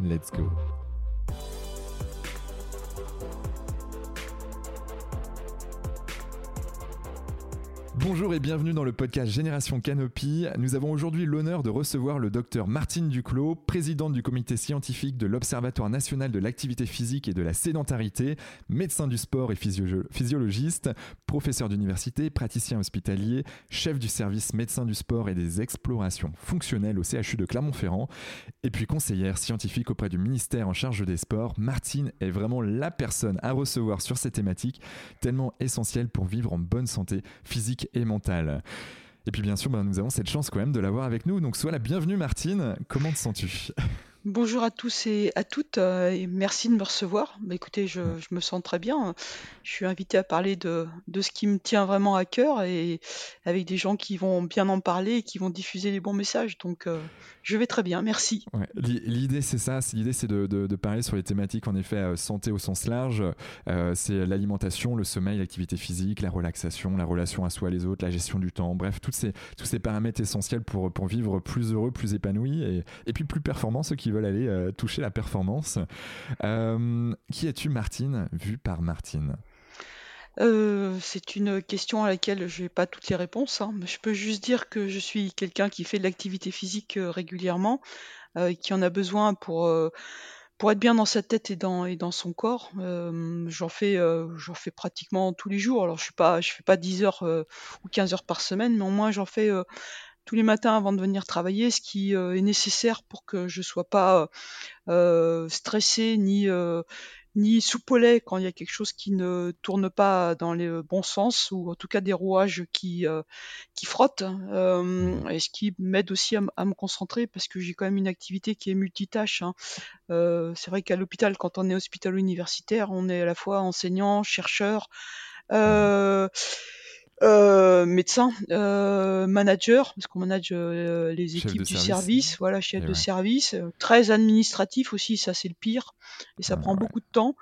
Let's go. Bonjour et bienvenue dans le podcast Génération Canopy. Nous avons aujourd'hui l'honneur de recevoir le docteur Martine Duclos, présidente du comité scientifique de l'Observatoire national de l'activité physique et de la sédentarité, médecin du sport et physiologiste, professeur d'université, praticien hospitalier, chef du service médecin du sport et des explorations fonctionnelles au CHU de Clermont-Ferrand, et puis conseillère scientifique auprès du ministère en charge des sports. Martine est vraiment la personne à recevoir sur ces thématiques, tellement essentielles pour vivre en bonne santé physique et mentale. Et puis bien sûr, ben, nous avons cette chance quand même de l'avoir avec nous. Donc sois la bienvenue Martine, comment te sens-tu? Bonjour à tous et à toutes, euh, et merci de me recevoir. Bah, écoutez, je, je me sens très bien. Je suis invité à parler de, de ce qui me tient vraiment à cœur et avec des gens qui vont bien en parler et qui vont diffuser les bons messages. Donc, euh, je vais très bien, merci. L'idée c'est ça, l'idée c'est de, de- parler sur les thématiques en effet euh, santé au sens large. Euh, c'est l'alimentation, le sommeil, l'activité physique, la relaxation, la relation à soi et les autres, la gestion du temps, bref, toutes ces, tous ces paramètres essentiels pour, pour vivre plus heureux, plus épanoui et, et puis plus performant, ceux qui veulent aller toucher la performance. Qui es-tu Martine, vue par Martine Euh, c'est une question à laquelle je n'ai pas toutes les réponses. hein. Je peux juste dire que je suis quelqu'un qui fait de l'activité physique euh, régulièrement, euh, et qui en a besoin pour, pour être bien dans sa tête et dans, et dans son corps. J'en fais, j'en fais pratiquement tous les jours. Alors je ne pas, je fais pas 10 heures ou 15 heures par semaine, mais au moins j'en fais tous les matins avant de venir travailler, ce qui est nécessaire pour que je sois pas euh, stressé ni euh, ni soupolé quand il y a quelque chose qui ne tourne pas dans le bon sens ou en tout cas des rouages qui euh, qui frottent euh, et ce qui m'aide aussi à, à me concentrer parce que j'ai quand même une activité qui est multitâche hein. Euh, c'est vrai qu'à l'hôpital quand on est hospital universitaire on est à la fois enseignant chercheur euh, euh, médecin, euh, manager, parce qu'on manage euh, les équipes du service. service, voilà, chef Eh de ouais. service, très administratif aussi, ça c'est le pire, et ça Ah, prend ouais. beaucoup de temps.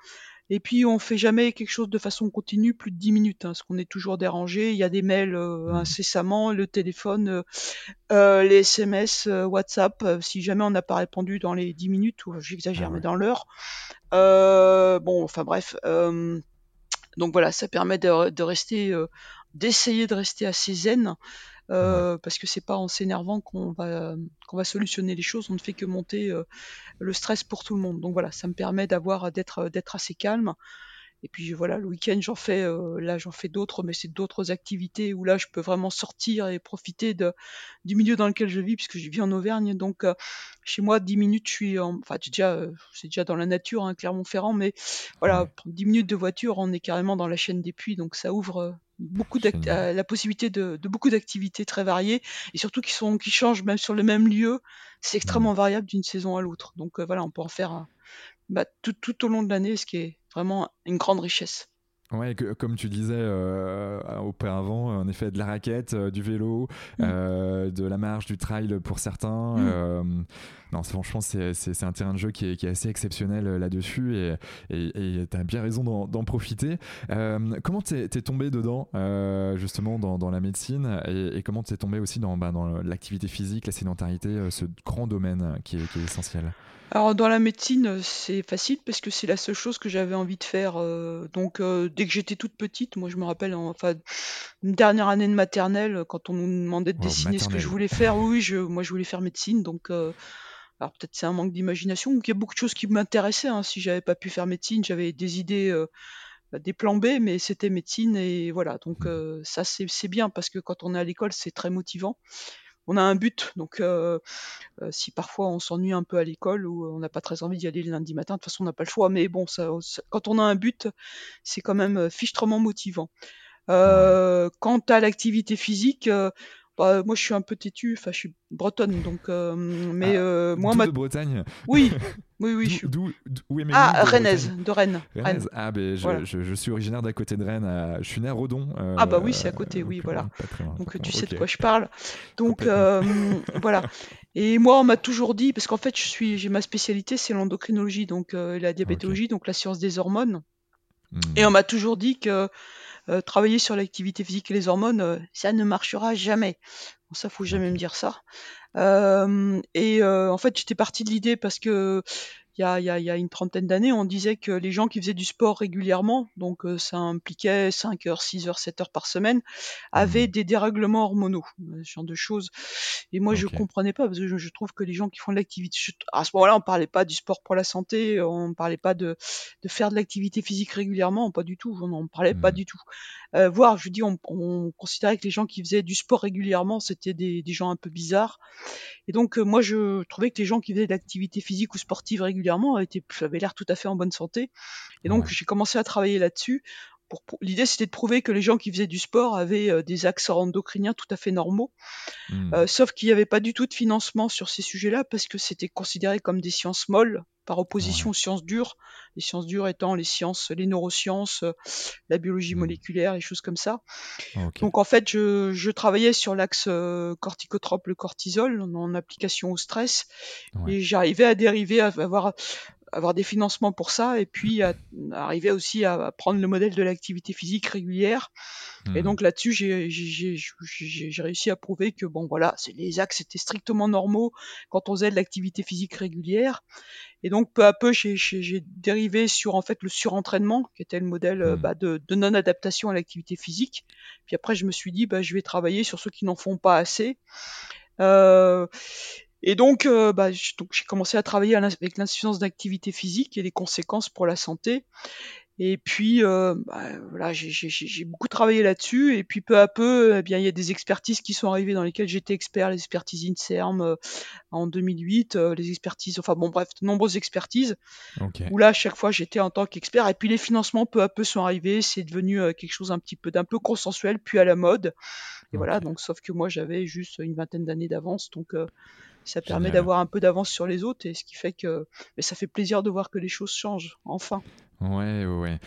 Et puis on fait jamais quelque chose de façon continue plus de 10 minutes, hein, parce qu'on est toujours dérangé. Il y a des mails Mhm. incessamment, le téléphone, les SMS, WhatsApp. si jamais on n'a pas répondu dans les 10 minutes, ou j'exagère, Ah ouais. mais dans l'heure. Bon, enfin bref. donc voilà, ça permet de, de rester, euh, d'essayer de rester assez zen, euh, parce que c'est pas en s'énervant qu'on va qu'on va solutionner les choses. On ne fait que monter euh, le stress pour tout le monde. Donc voilà, ça me permet d'avoir d'être d'être assez calme. Et puis voilà, le week-end j'en fais, euh, là j'en fais d'autres, mais c'est d'autres activités où là je peux vraiment sortir et profiter de, du milieu dans lequel je vis, puisque je vis en Auvergne. Donc euh, chez moi, 10 minutes, je suis, en, enfin déjà, euh, c'est déjà dans la nature, hein, Clermont-Ferrand, mais voilà, Ouais. pour 10 minutes de voiture, on est carrément dans la chaîne des puits, donc ça ouvre euh, beaucoup euh, la possibilité de, de beaucoup d'activités très variées et surtout qui sont qui changent même sur le même lieu. C'est Mhm. extrêmement variable d'une saison à l'autre. Donc euh, voilà, on peut en faire bah, tout, tout au long de l'année, ce qui est vraiment une grande richesse. Ouais, que- comme tu disais euh, auparavant, en effet, de la raquette, euh, du vélo, Mm. euh, de la marche, du trail pour certains. Mm. euh, non, franchement, c'est un terrain de jeu qui est, qui est assez exceptionnel là-dessus et tu as bien raison d'en profiter. Comment t'es es tombé dedans, justement, dans, dans la médecine et, et comment t'es tombé aussi dans, bah, dans l'activité physique, la sédentarité, ce grand domaine qui est, qui est essentiel? Alors dans la médecine, c'est facile parce que c'est la seule chose que j'avais envie de faire. euh, donc euh, dès que j'étais toute petite, moi je me rappelle, en- enfin une dernière année de maternelle, quand on nous demandait de dessiner ce que je maternelle. voulais faire, oui, oui, je, moi je voulais faire médecine. Donc euh, alors peut-être c'est un manque d'imagination, ou qu'il y a beaucoup de choses qui m'intéressaient. hein. Si j'avais pas pu faire médecine, j'avais des idées. euh, des plans B, mais c'était médecine et voilà. Donc Mmh. ça c'est bien parce que quand on est à l'école, c'est très motivant. On a un but, donc si parfois on s'ennuie un peu à l'école ou on n'a pas très envie d'y aller le lundi matin, de toute façon on n'a pas le choix. Mais bon, ça, quand on a un but, c'est quand même fichtrement motivant. Ouais. quant à l'activité physique, bah, moi je suis un peu têtue, enfin je suis bretonne, donc mais Ah, moi d'où ma de Bretagne oui, oui, oui, je D'où, suis d'où, ah de rennaise, Bretagne de Rennes, Rennes, Ah, ben voilà. je, suis originaire d'à côté de Rennes. à- je suis né à Redon. Ah bah euh, oui, c'est à côté, oui, euh, voilà. très loin. Donc tu sais de quoi je parle. Donc complètement. voilà. Et moi, on m'a toujours dit, parce qu'en fait, je suis, j'ai ma spécialité, c'est l'endocrinologie, donc euh, la diabétologie, donc la science des hormones. Et Hmm. on m'a toujours dit que euh, travailler sur l'activité physique et les hormones, euh, ça ne marchera jamais. Bon, ça, faut jamais me dire ça. Euh, et euh, en fait, j'étais partie de l'idée parce que il y a, il y a- il y a une trentaine d'années, on disait que les gens qui faisaient du sport régulièrement, donc euh, ça impliquait 5 heures, 6 heures, 7 heures par semaine, avaient Hmm. des dérèglements hormonaux, euh, ce genre de choses. Et moi, je Ok. comprenais pas parce que je, je trouve que les gens qui font de l'activité, je- à ce moment-là, on parlait pas du sport pour la santé, on parlait pas de, de faire de l'activité physique régulièrement, pas du tout, on n'en parlait pas Hmm. du tout. Euh, voire, je dis, on, on considérait que les gens qui faisaient du sport régulièrement, c'était des, des gens un peu bizarres. Et donc, euh, moi, je trouvais que les gens qui faisaient de l'activité physique ou sportive régulièrement étaient, avaient l'air tout à fait en bonne santé. Et donc, Ouais. j'ai commencé à travailler là-dessus. Pour, pour- L'idée, c'était de prouver que les gens qui faisaient du sport avaient euh, des axes endocriniens tout à fait normaux. Hmm. Euh, sauf qu'il n'y avait pas du tout de financement sur ces sujets-là parce que c'était considéré comme des sciences molles par opposition Ouais. aux sciences dures. Les sciences dures étant les sciences, les neurosciences, euh, la biologie Hmm. moléculaire, les choses comme ça. Donc en fait, je, je travaillais sur l'axe corticotrope, le cortisol, en, en application au stress, Ouais. et j'arrivais à dériver, à avoir, avoir des financements pour ça, et puis à, à arriver aussi à, à prendre le modèle de l'activité physique régulière. Et Hmm. donc là-dessus, j'ai réussi à prouver que bon voilà, les axes étaient strictement normaux quand on faisait de l'activité physique régulière. Et donc peu à peu, j'ai- dérivé sur en fait le surentraînement, qui était le modèle Hmm. bah, de, de non-adaptation à l'activité physique. Puis après, je me suis dit, bah, je vais travailler sur ceux qui n'en font pas assez. Euh, et donc, euh, bah, j'ai commencé à travailler avec l'insuffisance d'activité physique et les conséquences pour la santé. Et puis, euh, bah, voilà, j'ai- beaucoup travaillé là-dessus. Et puis, peu à peu, eh bien, il y a des expertises qui sont arrivées dans lesquelles j'étais expert, les expertises INSERM euh, en 2008, euh, les expertises, enfin bon, bref, de nombreuses expertises où là, à chaque fois, j'étais en tant qu'expert. Et puis, les financements, peu à peu, sont arrivés. C'est devenu quelque chose un petit peu d'un peu consensuel, puis à la mode. Et voilà, donc, sauf que moi, j'avais juste une vingtaine d'années d'avance. Donc, ça permet d'avoir un peu d'avance sur les autres. Et ce qui fait que mais ça fait plaisir de voir que les choses changent, enfin. Ouais, ouais.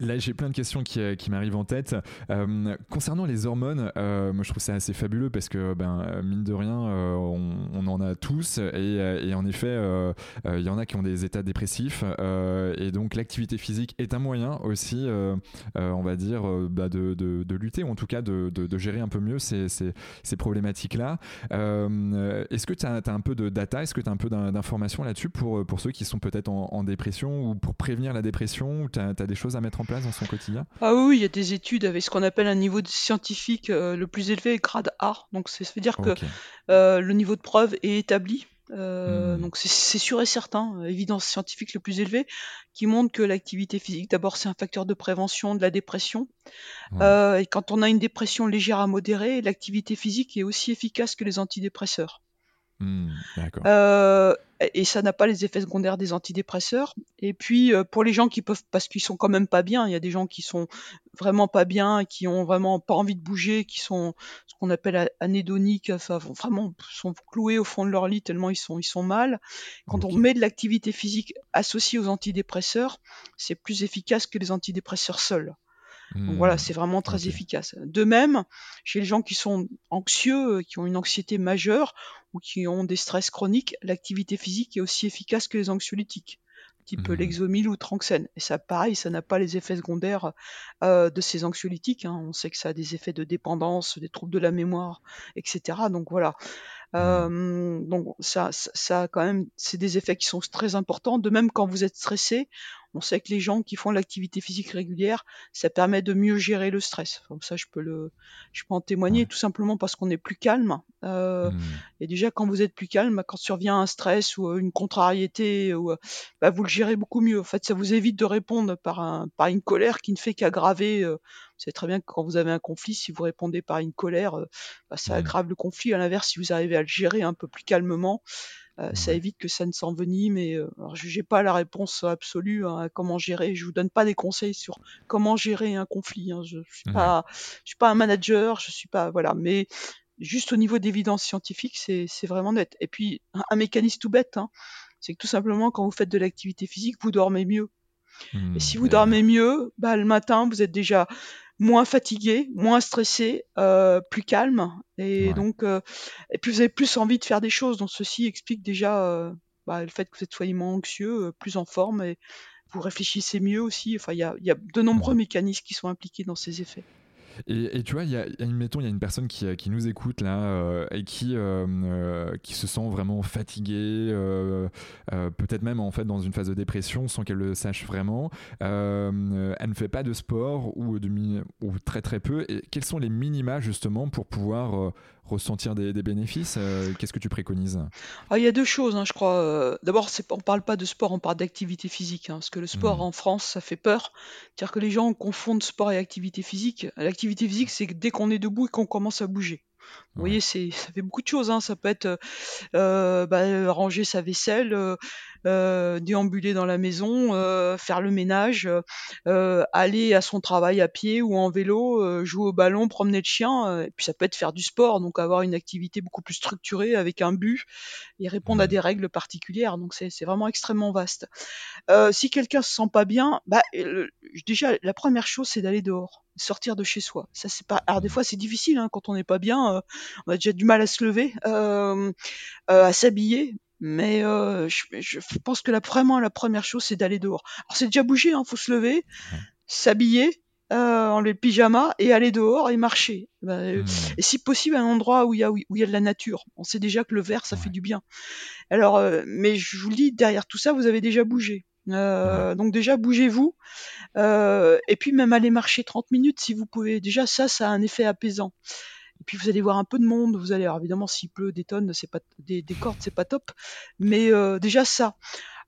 Là, j'ai plein de questions qui, euh, qui m'arrivent en tête. Euh, concernant les hormones, euh, moi je trouve ça assez fabuleux parce que, ben, mine de rien, on, en a tous. Et, et en effet, il y en a qui ont des états dépressifs. et donc l'activité physique est un moyen aussi, on va dire, bah, de, de- de lutter ou en tout cas de, de- gérer un peu mieux ces, ces- ces problématiques-là. Est-ce que tu as, un peu de data, est-ce que tu as un peu d'in- d'informations là-dessus pour, pour ceux qui sont peut-être en dépression ou pour prévenir la dépression ou tu as, des choses à mettre en place dans son quotidien? Ah oui, il y a des études avec ce qu'on appelle un niveau de scientifique euh, le plus élevé, grade A. Donc ça veut dire que euh, le niveau de preuve est établi. Euh, Hmm. donc c'est- sûr et certain, évidence scientifique le plus élevé, qui montre que l'activité physique, d'abord, c'est un facteur de prévention de la dépression. Ouais. Euh, et quand on a une dépression légère à modérée, l'activité physique est aussi efficace que les antidépresseurs. Hmm, D'accord. Euh, et ça n'a pas les effets secondaires des antidépresseurs. Et puis euh, pour les gens qui peuvent, parce qu'ils sont quand même pas bien, il y a des gens qui sont vraiment pas bien, qui ont vraiment pas envie de bouger, qui sont ce qu'on appelle anédoniques, enfin vraiment sont cloués au fond de leur lit tellement ils sont ils sont mal. Quand on met de l'activité physique associée aux antidépresseurs, c'est plus efficace que les antidépresseurs seuls. Donc voilà, Hmm, c'est vraiment très efficace. De même, chez les gens qui sont anxieux, euh, qui ont une anxiété majeure ou qui ont des stress chroniques, l'activité physique est aussi efficace que les anxiolytiques, type Hmm. Lexomil ou Tranxène. Et ça, pareil, ça n'a pas les effets secondaires euh, de ces anxiolytiques. hein. On sait que ça a des effets de dépendance, des troubles de la mémoire, etc. Donc voilà. Euh, donc ça, ça, ça, quand même, c'est des effets qui sont très importants. De même, quand vous êtes stressé, On sait que les gens qui font l'activité physique régulière, ça permet de mieux gérer le stress. ça, je peux le, je peux en témoigner tout simplement parce qu'on est plus calme. Euh, mmh. Et déjà, quand vous êtes plus calme, quand survient un stress ou une contrariété, ou, bah, vous le gérez beaucoup mieux. En fait, ça vous évite de répondre par, un, par une colère qui ne fait qu'aggraver. Savez très bien que quand vous avez un conflit, si vous répondez par une colère, bah, ça aggrave le conflit. À l'inverse, si vous arrivez à le gérer un peu plus calmement, euh, ça évite que ça ne s'envenime. Et euh, alors, je n'ai pas la réponse absolue hein, à comment gérer. Je vous donne pas des conseils sur comment gérer un conflit. Hein. Je suis pas, je suis pas un manager. Je suis pas voilà. Mais juste au niveau d'évidence scientifique, c'est vraiment net. Et puis un, mécanisme tout bête, hein, c'est que tout simplement quand vous faites de l'activité physique, vous dormez mieux. Et mmh, si vous dormez mieux, bah, le matin, vous êtes déjà moins fatigué, moins stressé, euh, plus calme, et donc euh, et puis vous avez plus envie de faire des choses. Donc ceci explique déjà euh, bah, le fait que vous êtes soyez moins anxieux, plus en forme, et vous réfléchissez mieux aussi. Enfin, il y a, y a, de nombreux mécanismes qui sont impliqués dans ces effets. Et, tu vois, il y a, mettons, il y a une personne qui, qui nous écoute là euh, et qui, euh, euh, qui se sent vraiment fatiguée, peut-être même en fait dans une phase de dépression sans qu'elle le sache vraiment. elle ne fait pas de sport ou, de, ou très très peu. Et quels sont les minima justement pour pouvoir ressentir des, bénéfices euh, Qu'est-ce que tu préconises? Ah, Il y a deux choses, hein, je crois. Euh, d'abord, on ne parle pas de sport, on parle d'activité physique. Hein, parce que le sport mmh. en France, ça fait peur. C'est-à-dire que les gens confondent sport et activité physique. L'activité physique, c'est dès qu'on est debout et qu'on commence à bouger. Vous voyez, ça fait beaucoup de choses. Hein. Ça peut être euh, bah, ranger sa vaisselle, euh, déambuler dans la maison, euh, faire le ménage, euh, aller à son travail à pied ou en vélo, jouer au ballon, promener le chien. et puis ça peut être faire du sport, donc avoir une activité beaucoup plus structurée avec un but et répondre à des règles particulières. Donc c'est, vraiment extrêmement vaste. si quelqu'un se sent pas bien, bah, déjà la première chose c'est d'aller dehors sortir de chez soi. Ça c'est pas. Alors des fois c'est difficile hein, quand on n'est pas bien, on a déjà du mal à se lever, euh, à s'habiller. Mais euh, je, je, pense que la, vraiment la première chose, c'est d'aller dehors. Alors c'est déjà bouger, hein, faut se lever, s'habiller, euh, enlever le pyjama et aller dehors et marcher. Bah, euh, mmh. Et si possible, un endroit où il y a où il y a de la nature. On sait déjà que le vert, ça fait du bien. Alors, euh, mais je vous le dis, derrière tout ça, vous avez déjà bougé. Euh, Donc déjà, bougez-vous. Euh, et puis même aller marcher 30 minutes si vous pouvez. Déjà, ça, ça a un effet apaisant. Et puis vous allez voir un peu de monde, vous allez, alors évidemment s'il pleut des tonnes, c'est pas des, des cordes, c'est pas top, mais euh, déjà ça.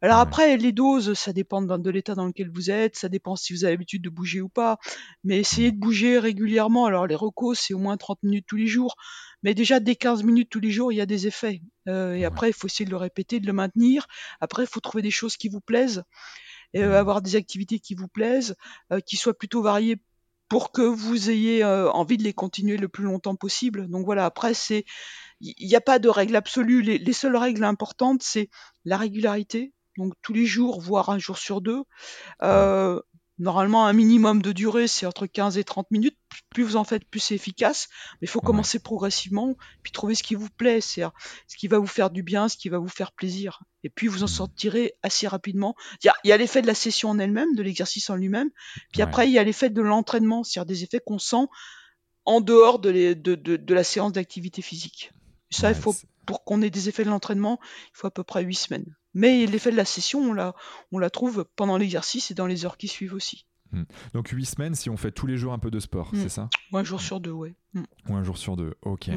Alors après, les doses, ça dépend de, l'état dans lequel vous êtes, ça dépend si vous avez l'habitude de bouger ou pas, mais essayez de bouger régulièrement. Alors les recos, c'est au moins 30 minutes tous les jours, mais déjà dès 15 minutes tous les jours, il y a des effets. Euh, et après, il faut essayer de le répéter, de le maintenir. Après, il faut trouver des choses qui vous plaisent, et euh, avoir des activités qui vous plaisent, qui soient plutôt variées pour que vous ayez euh, envie de les continuer le plus longtemps possible. Donc voilà, après, c'est il n'y a pas de règle absolue. Les, seules règles importantes, c'est la régularité, donc tous les jours, voire un jour sur deux. Euh, Normalement, un minimum de durée, c'est entre 15 et 30 minutes. Plus vous en faites, plus c'est efficace. Mais il faut commencer progressivement, puis trouver ce qui vous plaît, c'est ce qui va vous faire du bien, ce qui va vous faire plaisir. Et puis vous en mmh. sortirez assez rapidement. Il y a, l'effet de la session en elle-même, de l'exercice en lui-même. Puis après, il y a l'effet de l'entraînement, c'est-à-dire des effets qu'on sent en dehors de, de, la séance d'activité physique. Ça, il faut, pour qu'on ait des effets de l'entraînement, il faut à peu près 8 semaines. Mais l'effet de la session, on la, on la trouve pendant l'exercice et dans les heures qui suivent aussi. Hmm. Donc 8 semaines si on fait tous les jours un peu de sport, hmm. c'est ça? Ou un jour sur deux, ouais. Hmm. Ou un jour sur deux, ok.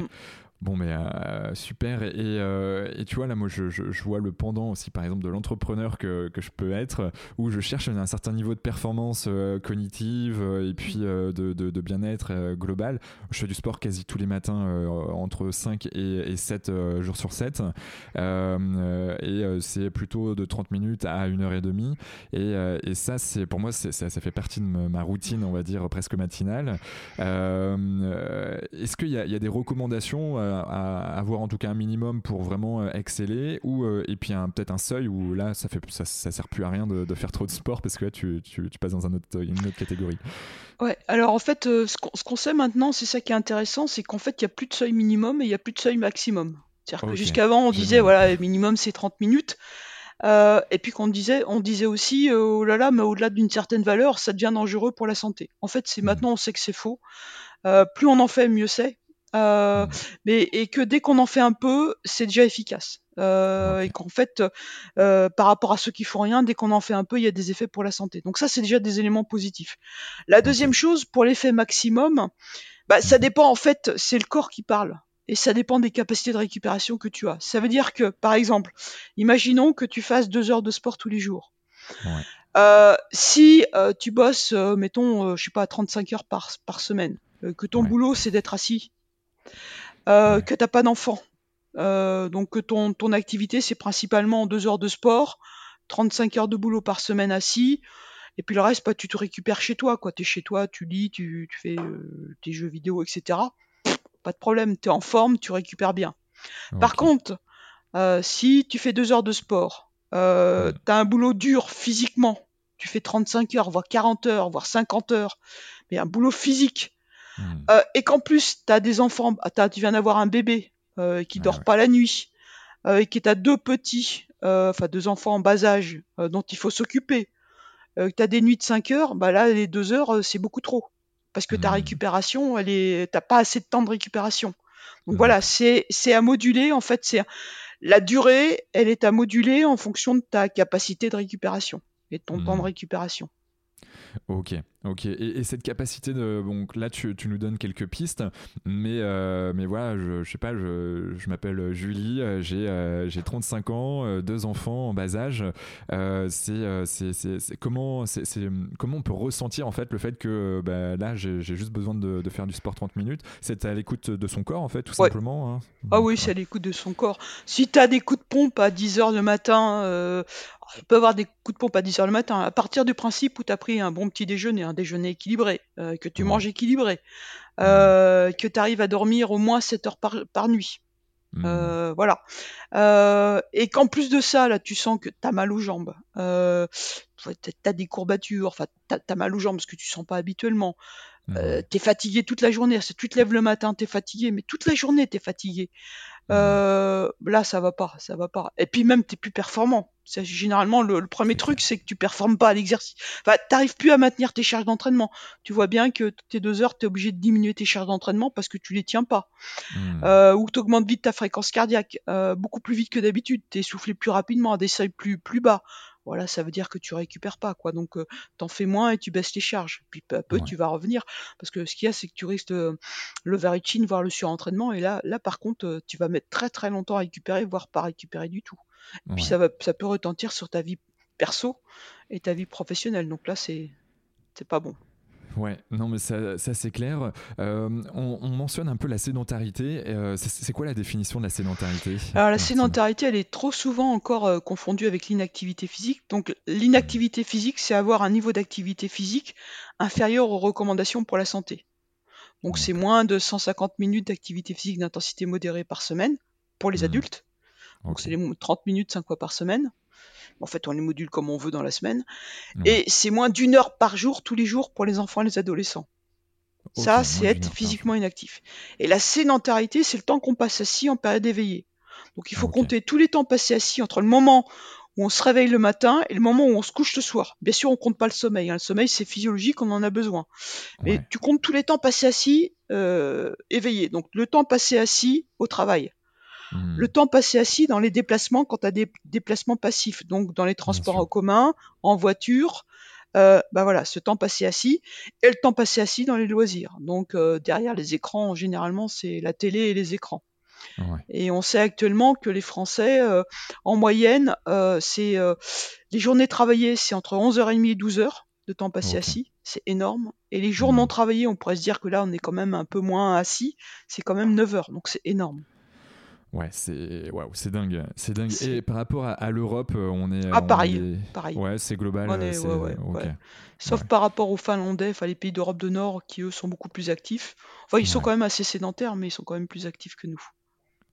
Bon, mais euh, super. Euh, et, tu vois, là, moi, je, vois le pendant aussi, par exemple, de l'entrepreneur que, que, je peux être, où je cherche un certain niveau de performance euh, cognitive et puis de, de, bien-être global. Je fais du sport quasi tous les matins, entre 5 et, et 7 jours sur 7. et c'est plutôt de 30 minutes à 1 heure et demie. Et, et ça, c'est pour moi, ça, ça fait partie de ma routine, on va dire, presque matinale. Est-ce qu'il y, y, a des recommandations à, avoir en tout cas un minimum pour vraiment euh, exceller ou euh, et puis peut-être un seuil où là ça fait ça, ça sert plus à rien de, faire trop de sport parce que là tu, tu, tu passes dans un autre, une autre catégorie. Ouais, alors en fait, euh, ce qu'on sait maintenant, c'est ça qui est intéressant, c'est qu'en fait, il n'y a plus de seuil minimum et il n'y a plus de seuil maximum. C'est-à-dire que jusqu'avant, on disait, voilà, minimum c'est 30 minutes. et puis qu'on disait, on disait aussi, oh là là, mais au-delà d'une certaine valeur, ça devient dangereux pour la santé. En fait, c'est mmh. maintenant, on sait que c'est faux. plus on en fait, mieux c'est. Euh, Mmh. mais et que dès qu'on en fait un peu, c'est déjà efficace. Euh, et qu'en fait, euh, par rapport à ceux qui font rien, dès qu'on en fait un peu, il y a des effets pour la santé. Donc ça, c'est déjà des éléments positifs. La deuxième chose, pour l'effet maximum, bah, ça Mmh dépend en fait, c'est le corps qui parle. Et ça dépend des capacités de récupération que tu as. Ça veut dire que, par exemple, imaginons que tu fasses deux heures de sport tous les jours. Ouais. Euh, si euh, tu bosses, euh, mettons, euh, je sais pas, 35 heures par, par semaine, euh, que ton Ouais. boulot c'est d'être assis, euh, que t'as pas d'enfant, euh, donc que ton, ton activité c'est principalement deux heures de sport, 35 heures de boulot par semaine assis, et puis le reste, bah, tu te récupères chez toi, quoi. T'es chez toi, tu lis, tu, tu fais euh, tes jeux vidéo, etc. Pas de problème, t'es en forme, tu récupères bien. Par contre, euh, si tu fais deux heures de sport, t'as un boulot dur physiquement, tu fais 35 heures, voire 40 heures, voire 50 heures, mais un boulot physique, Mmh. euh, et qu'en plus t'as des enfants, ah, t'as- tu viens d'avoir un bébé euh, qui Ouais, dort pas la nuit, euh, et qui t'as deux petits, euh, enfin deux enfants en bas âge euh, dont il faut s'occuper, euh, que t'as des nuits de 5 heures, bah là les deux heures c'est beaucoup trop, parce que ta Mmh. récupération, elle est, t'as pas assez de temps de récupération. Donc voilà, c'est c'est à moduler en fait, c'est la durée, elle est à moduler en fonction de ta capacité de récupération et de ton temps de Mmh. récupération. Ok, ok. Et, et cette capacité de. Bon, là, tu, tu nous donnes quelques pistes, mais, euh, mais voilà, je, je sais pas, je, je m'appelle Julie, euh, j'ai euh, j'ai 35 ans, euh, deux enfants en bas âge. Euh, c'est comment, on peut ressentir en fait le fait que bah, là, j'ai juste besoin de, de faire du sport 30 minutes? C'est à l'écoute de son corps en fait, tout Ouais. simplement. hein. Ah Donc, oui, c'est à l'écoute de son corps. Si tu as des coups de pompe à 10 heures le matin, tu peux avoir des coups de pompe à 10 heures le matin, à partir du principe où tu as pris un bon petit déjeuner, un déjeuner équilibré, euh, que tu manges équilibré, euh, que tu arrives à dormir au moins 7 heures par, par nuit. Hmm. Euh, voilà. Et qu'en plus de ça, là, tu sens que t'as mal aux jambes. Euh, t'as- des courbatures, enfin, t'as as mal aux jambes parce que tu sens pas habituellement. Ouais. t'es fatigué toute la journée. C'est- Tu te lèves le matin, t'es fatigué, mais toute la journée t'es fatigué. Euh, là, ça va pas, ça va pas. Et puis même, t'es plus performant. C'est généralement le, le premier truc, c'est que tu performes pas à l'exercice. Enfin, t'arrives plus à maintenir tes charges d'entraînement. Tu vois bien que tes deux heures, t'es obligé de diminuer tes charges d'entraînement parce que tu les tiens pas Hmm. euh, ou tu augmentes vite ta fréquence cardiaque, euh, beaucoup plus vite que d'habitude, tu es essoufflé plus rapidement à des seuils plus, plus bas. Voilà, ça veut dire que tu récupères pas, quoi. Donc, euh, t'en fais moins et tu baisses tes charges. Puis peu à peu, Ouais. tu vas revenir. Parce que ce qu'il y a, c'est que tu risques de l'overreaching, voire le surentraînement. Et là, là, par contre, euh, tu vas mettre très très longtemps à récupérer, voire pas récupérer du tout. Et puis ça, va, ça peut retentir sur ta vie perso et ta vie professionnelle. Donc là, c'est c'est pas bon. Ouais, non mais ça, ça, c'est clair. Euh, on, on mentionne un peu la sédentarité. Euh, c'est quoi la définition de la sédentarité Alors la sédentarité, elle est trop souvent encore euh, confondue avec l'inactivité physique. Donc l'inactivité physique, c'est avoir un niveau d'activité physique inférieur aux recommandations pour la santé. Donc c'est moins de 150 minutes d'activité physique d'intensité modérée par semaine pour les Hmm. adultes. Donc c'est les mo- 30 minutes 5 fois par semaine. En fait, on les module comme on veut dans la semaine. Et c'est moins d'une heure par jour tous les jours pour les enfants et les adolescents. Ça, c'est être physiquement inactif. Et la sédentarité, c'est le temps qu'on passe assis en période éveillée. Donc il faut compter tous les temps passés assis entre le moment où on se réveille le matin et le moment où on se couche le soir. Bien sûr, on compte pas le sommeil. hein. Le sommeil, c'est physiologique, on en a besoin. Mais Ouais. tu comptes tous les temps passés assis, euh, éveillés. Donc le temps passé assis au travail. Hmm. Le temps passé assis dans les déplacements quand tu as des déplacements passifs. Donc dans les transports en commun, en voiture. Euh, bah voilà, ce temps passé assis et le temps passé assis dans les loisirs. Donc euh, derrière les écrans, généralement, c'est la télé et les écrans. Ouais. Et on sait actuellement que les Français, euh, en moyenne, euh, c'est les journées travaillées, c'est entre 11h30 et 12h de temps passé assis, c'est énorme. Et les jours non Hmm. travaillés, on pourrait se dire que là, on est quand même un peu moins assis, c'est quand même 9h, donc c'est énorme. Ouais, c'est waouh, c'est dingue, c'est dingue. Et par rapport à, à l'Europe, euh, on est. Ah, on pareil, est- pareil. Ouais, c'est global. Est, ouais, ouais. Sauf par rapport aux Finlandais, enfin les pays d'Europe du Nord, qui eux sont beaucoup plus actifs. Enfin, ils sont quand même assez sédentaires, mais ils sont quand même plus actifs que nous.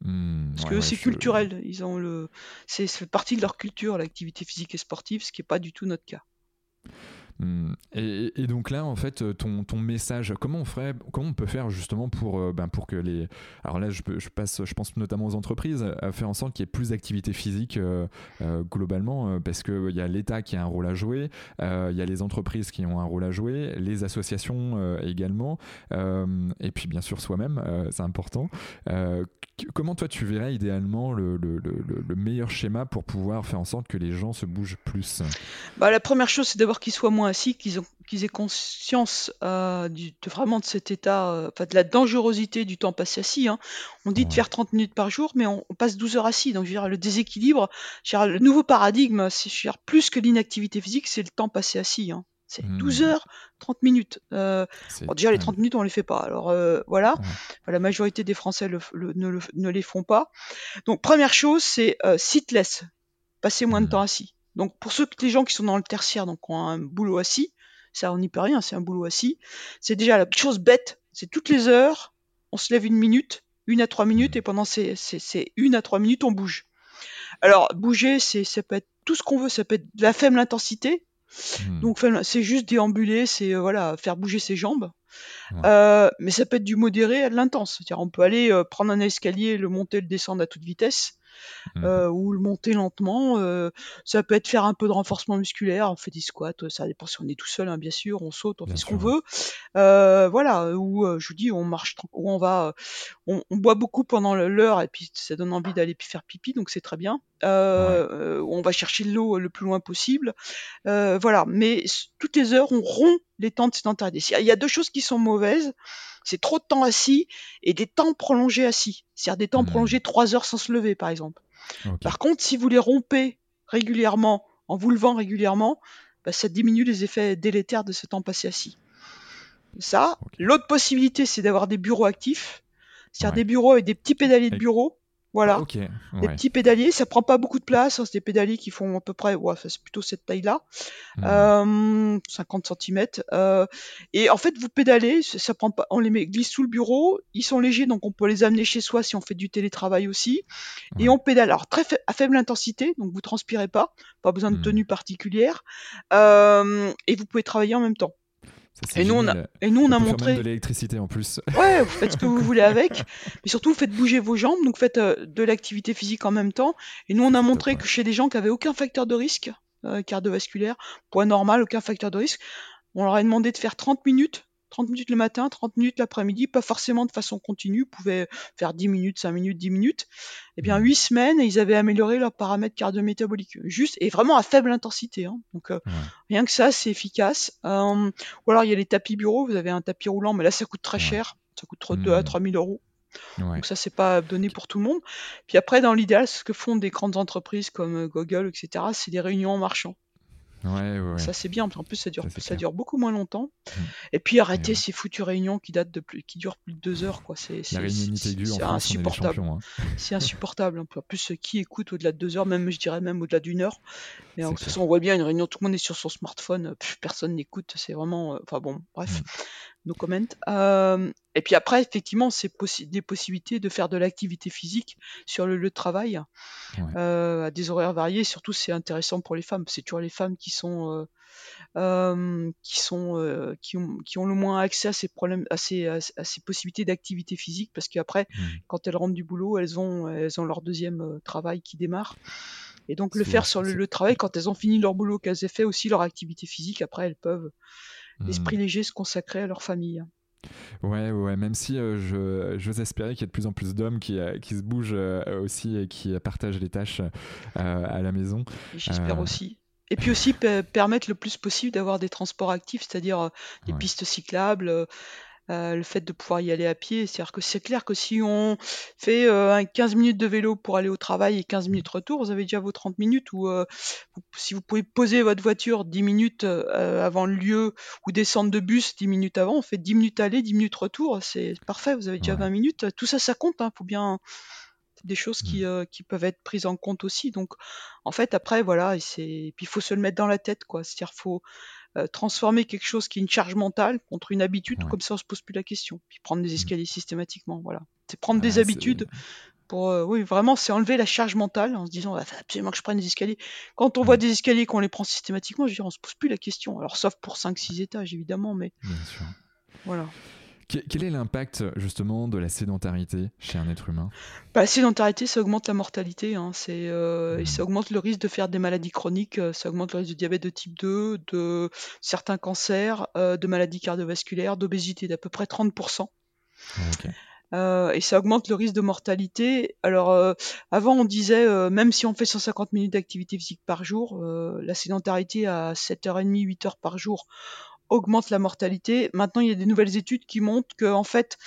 Hmm, Parce que c'est je- culturel. Ils ont le, c'est fait partie de leur culture, l'activité physique et sportive, ce qui est pas du tout notre cas. Hum, et, donc là, en fait, ton, ton, message, comment on ferait, comment on peut faire justement pour, euh, ben pour que les, alors là, je, je, passe, je pense notamment aux entreprises, à faire en sorte qu'il y ait plus d'activité physique euh, euh, globalement, parce qu'il y a l'État qui a un rôle à jouer, il y a les entreprises qui ont un rôle à jouer, les associations également, et puis bien sûr soi-même, c'est important. comment toi tu verrais idéalement le, le, le, le, meilleur schéma pour pouvoir faire en sorte que les gens se bougent plus? Bah, La première chose, c'est d'abord qu'ils soient moins assis, qu'ils aient conscience euh, du, de, vraiment de cet état, euh, de la dangerosité du temps passé assis. Hein. On dit de faire 30 minutes par jour, mais on, passe 12 heures assis. Donc, je veux dire, le déséquilibre, je veux dire, le nouveau paradigme, c'est plus que l'inactivité physique, c'est le temps passé assis. Hein. C'est 12 mmh. heures, 30 minutes. Euh, déjà, les 30 minutes, on les fait pas. Alors voilà, la majorité des Français ne, les font pas. Donc première chose, c'est sitless, passer moins de mmh. temps assis. Donc pour ceux les gens qui sont dans le tertiaire, donc ont un boulot assis, ça on n'y peut rien, c'est un boulot assis. C'est déjà la chose bête, c'est toutes les heures, on se lève une minute, une à trois minutes, et pendant ces, ces, une à trois minutes, on bouge. Alors bouger, c'est ça peut être tout ce qu'on veut, ça peut être de la faible intensité. Hmm. Donc c'est juste déambuler, c'est euh, voilà faire bouger ses jambes. Euh, mais ça peut être du modéré à de l'intense. C'est-à-dire on peut aller euh, prendre un escalier, le monter, le descendre à toute vitesse. Mmh. Euh, ou le monter lentement. Euh, ça peut être faire un peu de renforcement musculaire, on fait des squats, ça dépend si on est tout seul, hein, bien sûr, on saute, on fait ce qu'on veut. Euh, voilà, ou je vous dis, on marche, ou on va, on, boit beaucoup pendant l'heure et puis ça donne envie d'aller faire pipi, donc c'est très bien. On va chercher de l'eau le plus loin possible. voilà, mais toutes les heures, on rompt les temps de sédentarité. Il y a deux choses qui sont mauvaises c'est trop de temps assis et des temps prolongés assis. C'est-à-dire des temps mmh. prolongés trois heures sans se lever, par exemple. Par contre, si vous les rompez régulièrement, en vous levant régulièrement, bah, ça diminue les effets délétères de ce temps passé assis. Ça. L'autre possibilité, c'est d'avoir des bureaux actifs. C'est-à-dire des bureaux avec des petits pédaliers de bureau voilà. Des petits pédaliers, ça prend pas beaucoup de place. Hein, c'est des pédaliers qui font à peu près, ouais, c'est plutôt cette taille-là, 50 mmh. euh, cm. Euh, et en fait, vous pédalez, ça prend pas, on les met, glisse sous le bureau. Ils sont légers, donc on peut les amener chez soi si on fait du télétravail aussi. Et on pédale. Alors très à faible intensité, donc vous transpirez pas, pas besoin de mmh. tenue particulière, euh, et vous pouvez travailler en même temps et, nous, on a, et nous, on a montré. de l'électricité en plus. Ouais, vous faites ce que vous voulez avec, mais surtout, vous faites bouger vos jambes, donc faites euh, de l'activité physique en même temps. Et nous, on a montré que chez des gens qui avaient aucun facteur de risque euh, cardiovasculaire, poids normal, aucun facteur de risque, on leur a demandé de faire 30 minutes 30 minutes le matin, 30 minutes l'après-midi, pas forcément de façon continue, pouvez faire 10 minutes, 5 minutes, 10 minutes. Eh bien, 8 mmh. semaines, et ils avaient amélioré leurs paramètres cardiométaboliques. Juste, et vraiment à faible intensité. Hein. Donc, euh, rien que ça, c'est efficace. Euh, ou alors, il y a les tapis bureaux, vous avez un tapis roulant, mais là, ça coûte très cher. Ça coûte 2 à 3 mmh. 000 euros. Donc ça, c'est pas donné pour tout le monde. Puis après, dans l'idéal, ce que font des grandes entreprises comme euh, Google, etc., c'est des réunions en Ça c'est bien, en plus ça dure, ça, dure beaucoup moins longtemps. Mmh. Et puis arrêter ces foutues réunions qui datent de plus, qui durent plus de deux heures, quoi. C'est insupportable. Hein. C'est insupportable. En plus, qui écoute au-delà de deux heures, même je dirais même au-delà d'une heure. Mais en toute on voit bien une réunion, tout le monde est sur son smartphone, personne n'écoute. C'est vraiment, euh, enfin bon, bref. Mmh nos comments. Euh, et puis après, effectivement, c'est des possibilités de faire de l'activité physique sur le lieu de travail euh, à des horaires variés. Surtout, c'est intéressant pour les femmes. C'est toujours les femmes qui sont euh, qui sont qui ont, qui, ont, le moins accès à ces problèmes, à ces, à, ces possibilités d'activité physique, parce qu'après, mmh. quand elles rentrent du boulot, elles ont elles ont leur deuxième travail qui démarre. Et donc le faire sur le lieu de travail, quand elles ont fini leur boulot, qu'elles aient fait aussi leur activité physique, après elles peuvent l'esprit hmm. léger se consacrer à leur famille. Ouais, ouais, même si euh, je, j'ose espérer qu'il y a de plus en plus d'hommes qui, euh, qui se bougent euh, aussi et qui partagent les tâches à la maison. J'espère aussi. Et puis aussi permettre le plus possible d'avoir des transports actifs, c'est-à-dire des pistes cyclables, euh, le fait de pouvoir y aller à pied. C'est-à-dire que c'est clair que si on fait euh, 15 minutes de vélo pour aller au travail et 15 minutes retour, vous avez déjà vos 30 minutes. Ou euh, si vous pouvez poser votre voiture 10 minutes euh, avant le lieu ou descendre de bus 10 minutes avant, on fait 10 minutes aller, 10 minutes retour. C'est parfait, vous avez déjà 20 minutes. Tout ça, ça compte. Hein, faut bien des choses qui, mmh. qui, peuvent être prises en compte aussi. Donc, en fait, après, voilà, et puis il faut se le mettre dans la tête, quoi. C'est-à-dire, faut euh, transformer quelque chose qui est une charge mentale contre une habitude, comme ça on se pose plus la question. Puis prendre des mmh. escaliers systématiquement, voilà. C'est prendre des habitudes Pour, euh, oui, vraiment, c'est enlever la charge mentale en se disant, il faut absolument que je prenne des escaliers. Quand on voit des escaliers qu'on les prend systématiquement, je veux dire, on se pose plus la question. Alors, sauf pour 5-6 étages, évidemment, mais Bien sûr. voilà. Que- Quel est l'impact justement de la sédentarité chez un être humain? Bah, la sédentarité, ça augmente la mortalité, hein, euh, et Mhm. ça augmente le risque de faire des maladies chroniques, euh, ça augmente le risque de diabète de type 2, de certains cancers, euh, de maladies cardiovasculaires, d'obésité d'à peu près 30%. Ok. Euh, et ça augmente le risque de mortalité. Alors, euh, avant, on disait, euh, même si on fait 150 minutes d'activité physique par jour, la sédentarité à 7h30, 8 heures par jour augmente la mortalité. Maintenant, il y a des nouvelles études qui montrent que, en fait,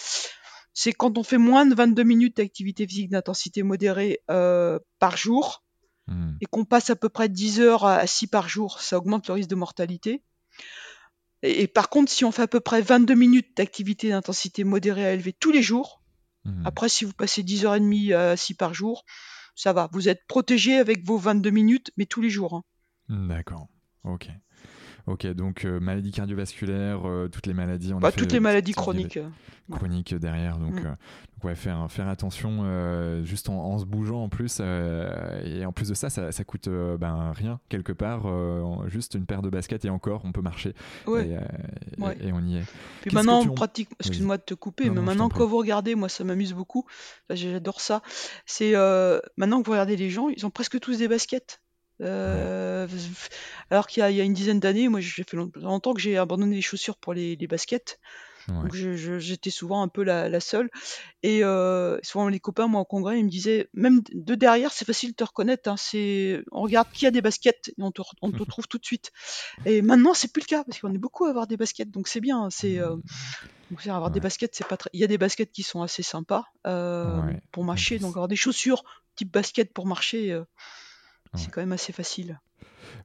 c'est quand on fait moins de 22 minutes d'activité physique d'intensité modérée euh, par jour Hmm. et qu'on passe à peu près 10 heures à 6 par jour, ça augmente le risque de mortalité. Et, et par contre, si on fait à peu près 22 minutes d'activité d'intensité modérée à élevée tous les jours, Hmm. après, si vous passez 10h30 à 6 par jour, ça va. Vous êtes protégé avec vos 22 minutes, mais tous les jours. hein. D'accord. Ok. Ok, donc euh, maladies cardiovasculaires, euh, toutes les maladies, en Bah, effet, toutes les maladies chroniques. euh. chroniques derrière. Donc, Mm. euh, donc ouais, faire, faire attention euh, juste en, en se bougeant en plus. et en plus de ça, ça, ça coûte ben, rien quelque part. juste une paire de baskets et encore, on peut marcher. Ouais. Et, et- Ouais. et on y est. Puis maintenant, que on pratique. Excuse-moi de te couper, Non, mais non, maintenant, prie. vous regardez, moi, ça m'amuse beaucoup. J'adore ça. C'est maintenant que vous regardez les gens, ils ont presque tous des baskets. Euh, alors qu'il y, a- il y a une dizaine d'années, moi, j'ai fait long- longtemps que j'ai abandonné les chaussures pour les, les baskets. Ouais. Donc j'étais souvent un peu la, la seule. Et euh, souvent les copains, moi en congrès, ils me disaient, même de derrière, c'est facile de te reconnaître. hein, c'est, on regarde qui a des baskets et on te, on te trouve tout de suite. Et maintenant, c'est plus le cas parce qu'on est beaucoup à avoir des baskets, donc c'est bien. C'est euh, donc, c'est avoir des baskets, c'est pas très. Il y a des baskets qui sont assez sympas euh, Ouais, pour marcher. Donc avoir des chaussures type basket pour marcher, euh. C'est quand même assez facile.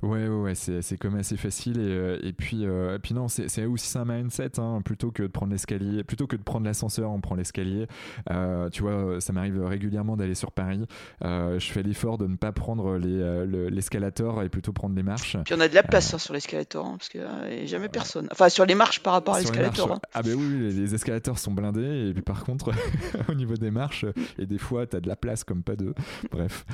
Ouais, ouais, ouais, c'est, c'est comme assez facile. Et, euh, et, puis, euh, et puis, non, c'est, aussi un mindset. Hein, plutôt que de prendre l'escalier, plutôt que de prendre l'ascenseur, on prend l'escalier. Euh, tu vois, ça m'arrive régulièrement d'aller sur Paris. Euh, je fais l'effort de ne pas prendre les, euh, le- l'escalator et plutôt prendre les marches. Puis on a de la place hein, sur l'escalator, hein, parce qu'il n'y a jamais personne. Enfin, sur les marches par rapport à les l'escalator. Ah ben oui, les, les escalators sont blindés et puis par contre au niveau des marches et des fois t'as de la place comme pas deux. Bref,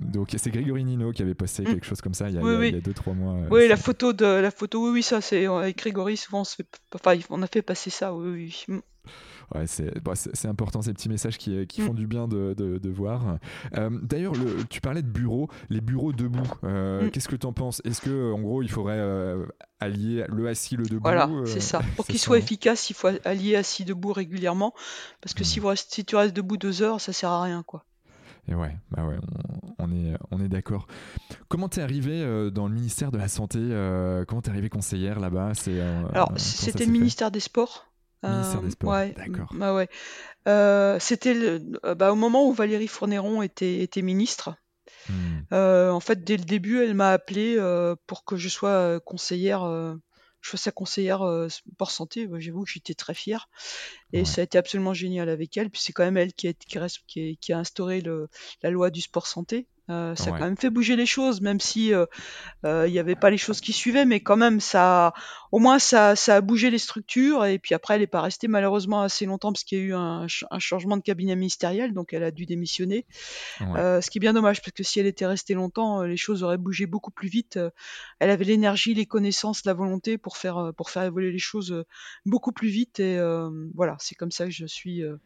donc c'est Grégory Nino qui avait posté. Quelque chose comme ça il y a, Oui, il y a- oui. il y a deux trois mois. euh, Oui, la photo de la photo, oui, oui, ça, c'est avec Grégory. Souvent, on se fait, enfin, on a fait passer ça, oui, oui. Mm. Ouais, c'est important ces petits messages qui, qui Mm. font du bien de, de- de voir. Euh, D'ailleurs, le- tu parlais de bureaux, les bureaux debout. euh, Mm. Qu'est-ce que tu en penses? Est-ce que en gros il faudrait euh, allier le assis, le debout Voilà, euh, c'est ça. Pour qu'il soit hein? efficace, il faut allier assis debout régulièrement, parce que si, vous restez- si tu restes debout deux heures, ça sert à rien, quoi. Et ouais, bah ouais, on, on est, on est d'accord. Comment t'es arrivé euh, dans le ministère de la Santé euh, Comment t'es arrivé conseillère là-bas? Euh, Alors, c'était le ministère des Sports. Ministère des Sports, ouais, d'accord. bah ouais. Euh, c'était bah, au moment où Valérie Fournéron était, était ministre. Hmm, Euh, en fait, dès le début, elle m'a appelé euh, pour que je sois conseillère, je sois sa conseillère euh, sport santé. Bah, J'avoue que j'étais très fière et Ouais. ça a été absolument génial avec elle. Puis c'est quand même elle qui a, qui reste- qui a- qui a instauré le, la loi du sport santé. Euh, ça a Ouais. quand même fait bouger les choses, même si euh, euh, il n'y avait pas les choses qui suivaient, mais quand même ça, au moins ça, ça a bougé les structures. Et puis après, elle n'est pas restée malheureusement assez longtemps parce qu'il y a eu un, un changement de cabinet ministériel, donc elle a dû démissionner. ouais. Euh, ce qui est bien dommage, parce que si elle était restée longtemps, euh, les choses auraient bougé beaucoup plus vite. Euh, Elle avait l'énergie, les connaissances, la volonté pour faire, euh, pour faire évoluer les choses euh, beaucoup plus vite. Et euh, voilà, c'est comme ça que je suis, euh,